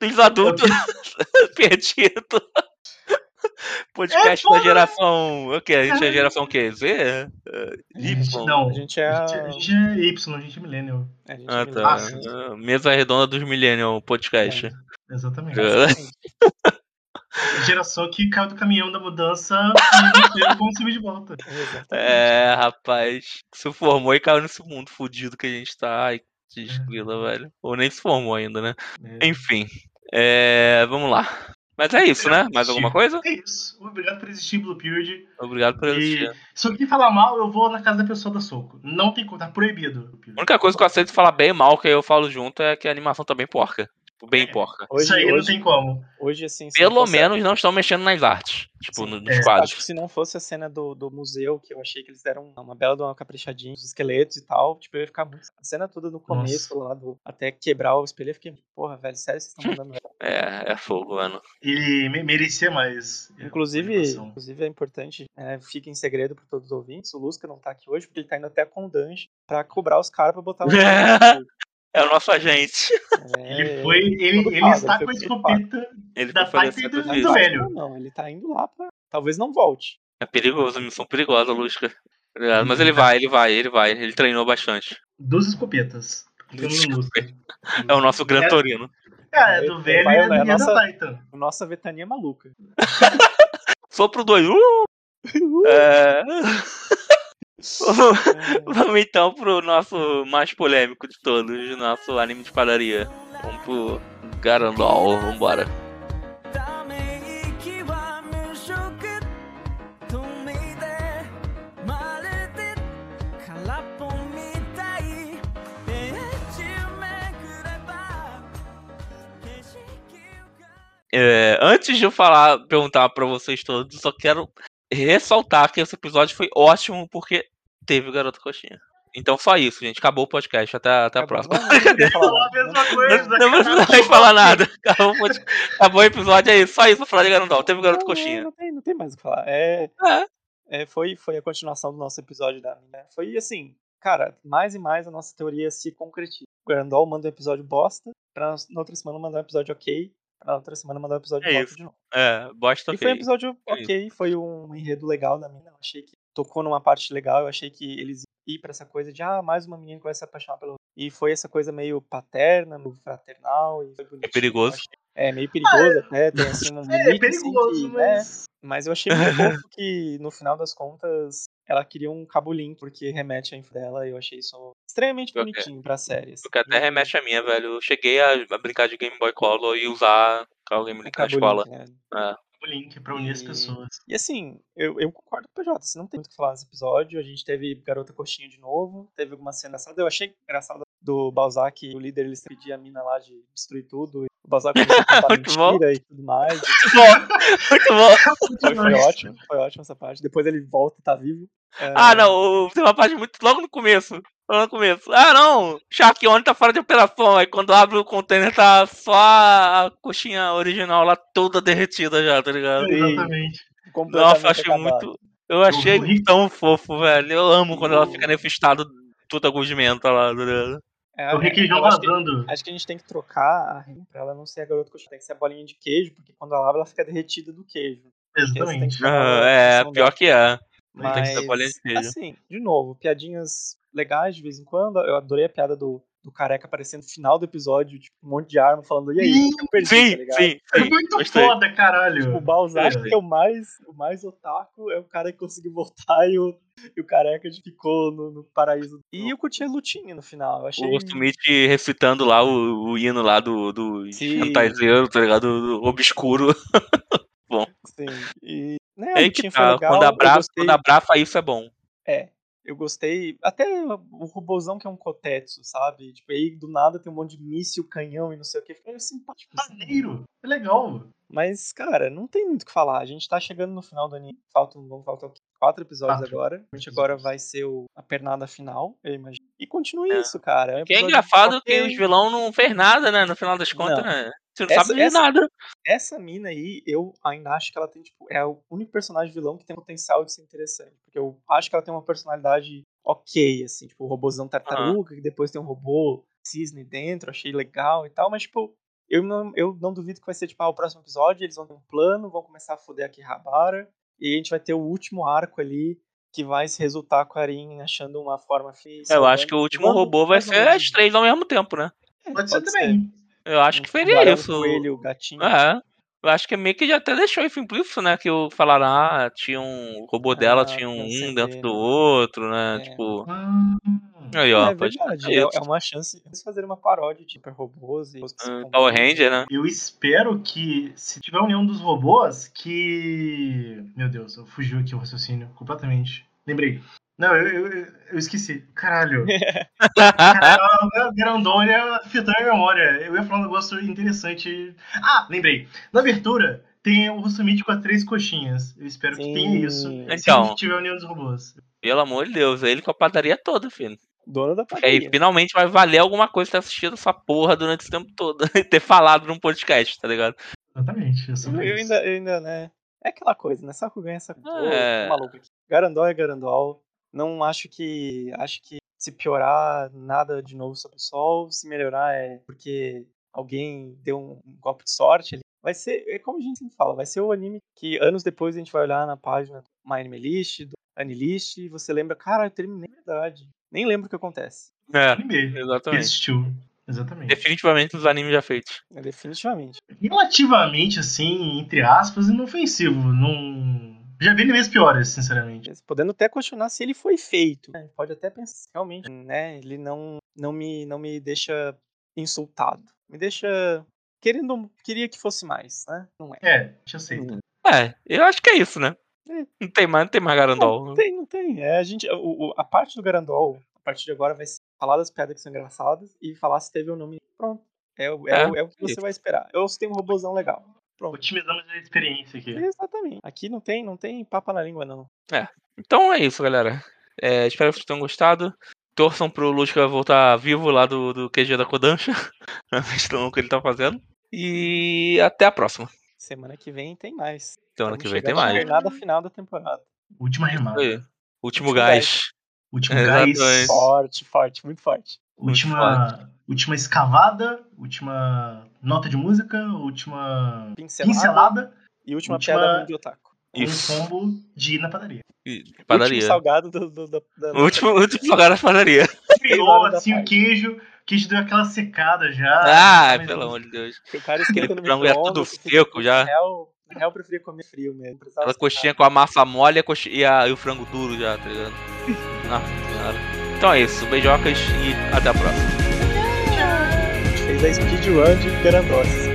dos adultos perdidos. Podcast da porra! geração. O quê? A gente é geração o quê? Z? Eh, Y? Não, A gente é a- a gente, a gente é Y, a gente é Millennial. A gente Ah, me tá. lembra. Ah, Mesa redonda dos Millennial Podcast. É. Exatamente. Geração que caiu do caminhão da mudança e não teve como subir de volta. É, rapaz. Se formou e caiu nesse mundo fudido que a gente tá. Ai, que esgrila, velho. Ou nem se formou ainda, né? É. Enfim. É, vamos lá. Mas é isso, né? Mais alguma coisa? É isso. Obrigado por existir, Blue Period. Obrigado por E assistir. se alguém falar mal, eu vou na casa da pessoa dar soco. Não tem como, tá proibido. A única coisa que eu aceito falar bem e mal, que aí eu falo junto, é que a animação tá bem porca. Bem porca. Hoje, Isso aí não hoje, tem como. hoje, assim, Pelo não menos não estão mexendo nas artes. Tipo, Sim, no- nos é. Acho quadros. que se não fosse a cena do, do museu, que eu achei que eles deram uma bela de uma caprichadinha, os esqueletos e tal, tipo, eu ia ficar muito. A cena toda no começo, lá do, até quebrar o espelho, eu fiquei, porra, velho, sério, vocês estão mandando. É, é fogo, mano. Ele me- merecia mais. é, Inclusive, inclusive é importante, é, fica em segredo pra todos os ouvintes, o Lusca não tá aqui hoje, porque ele tá indo até com o Dungeon pra cobrar os caras pra botar no É o nosso agente. Ele foi. Ele, ele está ele com a pago. escopeta. Ele Da certo do- velho. Não, ele tá indo lá pra. Talvez não volte. É perigoso, missão perigosa, Lusca. Tá? Mas ele vai, ele vai, ele vai. Ele treinou bastante. Duas escopetas. É o nosso Gran É. Torino. Ah, é do velho e é né? do Ninja Nossa- da Titan. Nossa vetania é maluca. Sopro 2. Uh! É... É. Vamos então pro nosso mais polêmico de todos, nosso anime de padaria. Vamos pro Garandol, vambora. É, antes de eu falar, perguntar para vocês todos, só quero ressaltar que esse episódio foi ótimo porque teve Garota Coxinha. Então só isso, gente. Acabou o podcast. Até, até a próxima. Não, precisa mais falar nada. Acabou, o acabou o episódio, é isso. Só isso pra falar de Garandol. Teve Garota Não, Coxinha. Não, tem, não tem mais o que falar. É, É. é, foi, foi a continuação do nosso episódio da mina. Foi assim, cara, mais e mais a nossa teoria se concretiza. O Grandol manda um episódio bosta, pra na outra semana mandar um episódio ok, pra na outra semana mandar um episódio É bosta de novo. É, bosta E foi um ok. episódio É ok, foi um enredo legal da mina. Eu achei que tocou numa parte legal, eu achei que eles iam ir pra essa coisa de, ah, mais uma menina que vai se apaixonar pelo. E foi essa coisa meio paterna, meio fraternal. E foi bonitinho, perigoso. É, meio perigoso até, tem assim um É, limite, perigoso, assim, que, né, mas. mas eu achei muito fofo que, no final das contas, ela queria um cabulim, porque remete à info dela, e eu achei isso extremamente Ok. bonitinho pra série. assim. Porque até remete a minha, velho. Eu cheguei a, a brincar de Game Boy Color e usar o Game Link na cabulim, escola. né? É. O link pra unir as E- pessoas. E assim, eu, eu concordo com o PJ, você não tem muito o que falar nesse episódio. A gente teve Garota Coxinha de novo, teve alguma cena engraçada. Eu achei engraçado do Balzac, o líder, eles pediam a mina lá de destruir tudo. O Balzac começou a contar Muito bom. mentira e tudo mais. Muito bom. Foi, foi ótimo, foi ótimo essa parte. Depois ele volta e tá vivo. É, Ah, não. o- Tem uma parte muito. Logo no começo. Logo no começo. Ah, não. Shark One tá fora de operação. Aí quando abre o container tá só a coxinha original lá toda derretida já, tá ligado? Sim. Exatamente. Nossa, eu achei acabado. muito. Eu achei tão fofo, velho. Eu amo quando ela fica nesse estado toda lá, tá ligado? É, O requeijão eu acho que- vazando. Acho que a gente tem que trocar a rim pra ela não ser a garota coxinha. Tem que ser a bolinha de queijo, porque quando ela abre, ela fica derretida do queijo. Exatamente. Ah, é, pior que é. Mas, Tem que ser bolinha de queijo. assim, de novo, piadinhas legais de vez em quando. Eu adorei a piada do, do careca aparecendo no final do episódio, tipo, um monte de arma falando, e aí, Sim, eu perdi, Sim, tá ligado? sim, É sim. muito Gostei. foda, caralho. O Balzac, É. que é o mais, o mais otaku, é o cara que conseguiu voltar e o, e o careca ficou no, no paraíso. E eu curti a lutinha no final. Eu achei. O Smith recitando lá o, o hino lá do, do Sim. Hentaizeiro, tá ligado? Do, do obscuro. Sim. E, né, É que tá. legal. Quando abraça, gostei- quando abraça isso é bom. É, eu gostei. Até o robôzão que é um Kotetsu, sabe? Tipo, aí do nada tem um monte de míssil, canhão e não sei o que. Fica meio simpático. assim. Maneiro. É legal. Mas, cara, não tem muito o que falar. A gente tá chegando no final do anime. Faltam, vão faltar o quê? quatro episódios Quatro. agora. A gente agora vai ser o, a pernada final, eu imagino. E continue É. isso, cara. É um Que é engraçado que os vilão não fez nada, né? No final das contas, Não. né? Você não Essa- sabe de essa- nada. Essa mina aí, eu ainda acho que ela tem, tipo, é o único personagem vilão que tem potencial de ser interessante. Porque eu acho que ela tem uma personalidade ok, assim, tipo, o robôzão tartaruga, que depois tem um robô cisne dentro, achei legal e tal, mas, tipo, eu não, eu não duvido que vai ser, tipo, ah, o próximo episódio, eles vão ter um plano, vão começar a foder aqui Rabara, e a gente vai ter o último arco ali, que vai se resultar com a Arin achando uma forma física. Eu acho que o último robô vai ser as três ao mesmo tempo, né? Pode, ser também. Eu acho que seria isso. coelho, gatinho. É. Eu acho que meio que já até deixou isso implícito, né? Que o falaram, ah, tinha um. O robô dela Ah, tinha um um dentro do né? outro, né? É. Tipo. Hum. Aí, ó, é pode verdade, ser é, é uma chance de eles fazerem uma paródia de super robôs e Ah, Power Ranger, né? Eu espero que, se tiver a união dos robôs, que. Meu Deus, eu fugiu aqui o raciocínio completamente. Lembrei. Não, eu, eu, eu esqueci. Caralho. Caralho, a Grandônia fitou minha memória. Eu ia falar um negócio interessante. Ah, lembrei. Na abertura tem o Russumite com as três coxinhas. Eu espero que Sim. tenha isso. Então. Se tiver União dos Robôs. Pelo amor de Deus, ele com a padaria toda, filho. Dono da padaria. finalmente vai valer alguma coisa ter assistido essa porra durante esse tempo todo. E ter falado num podcast, tá ligado? Exatamente. É Eu, eu isso. ainda, eu ainda, né? É aquela coisa, né? Saco ganha, saco É. é. maluco aqui. Garandol é Garandol. Não acho que. Acho que se piorar, nada de novo sobre o sol. Se melhorar é porque alguém deu um, um golpe de sorte ali. Vai ser, é como a gente sempre fala, vai ser o anime que anos depois a gente vai olhar na página do My Anime List, do Anilist, e você lembra, cara, eu terminei de verdade. Nem lembro o que acontece. É, Anime. exatamente. Existiu. Exatamente. Definitivamente os animes já feitos. É, definitivamente. Relativamente, assim, entre aspas, inofensivo. Não. Já vi animes piores, sinceramente. Podendo até questionar se ele foi feito. né? Pode até pensar, realmente, né? Ele não, não, me, não me deixa insultado. Me deixa querendo, queria que fosse mais, né? Não é. É, te aceito. É, eu acho que é isso, né? É. Não tem mais, não tem mais Garandol. Não tem, não tem. É, a, gente, o, o- a parte do Garandol, a partir de agora, vai ser falar das piadas que são engraçadas e falar se teve ou não. me- Pronto. É, o- é, É, o- é o que você vai esperar. Ou se tem um robôzão legal. Pronto. Otimizamos a experiência aqui. Exatamente. Aqui não tem, não tem papa na língua, não. Então é isso, galera. É, espero que vocês tenham gostado. Torçam pro Lusca voltar vivo lá do, do QG da Kodansha. Pra ver se o que ele tá fazendo. E até a próxima. Semana que vem tem mais. Ano Vamos que vem tem na mais. jornada final da temporada. Última remada. Último Último gás. Último Exatamente. gás. Forte, forte, muito forte. Última, última escavada. Última nota de música. Última Pincelada, pincelada. e última, última- piada de otaku. Um Isso. combo de ir na padaria. E- Último Padaria. salgado do, do, do- da... Último, último lugar da padaria. Friou assim o queijo. O queijo deu aquela secada já. Ah, pelo amor de Deus. o cara Aquele esquenta no frango é tudo fica- seco já. Na real, eu preferia comer frio mesmo. Aquela coxinha com a massa mole e, a coxinha- e, a- e o frango duro já, tá ligado? Nossa senhora. Então é isso. Beijocas e até a próxima. A gente fez a speedrun de Garandós.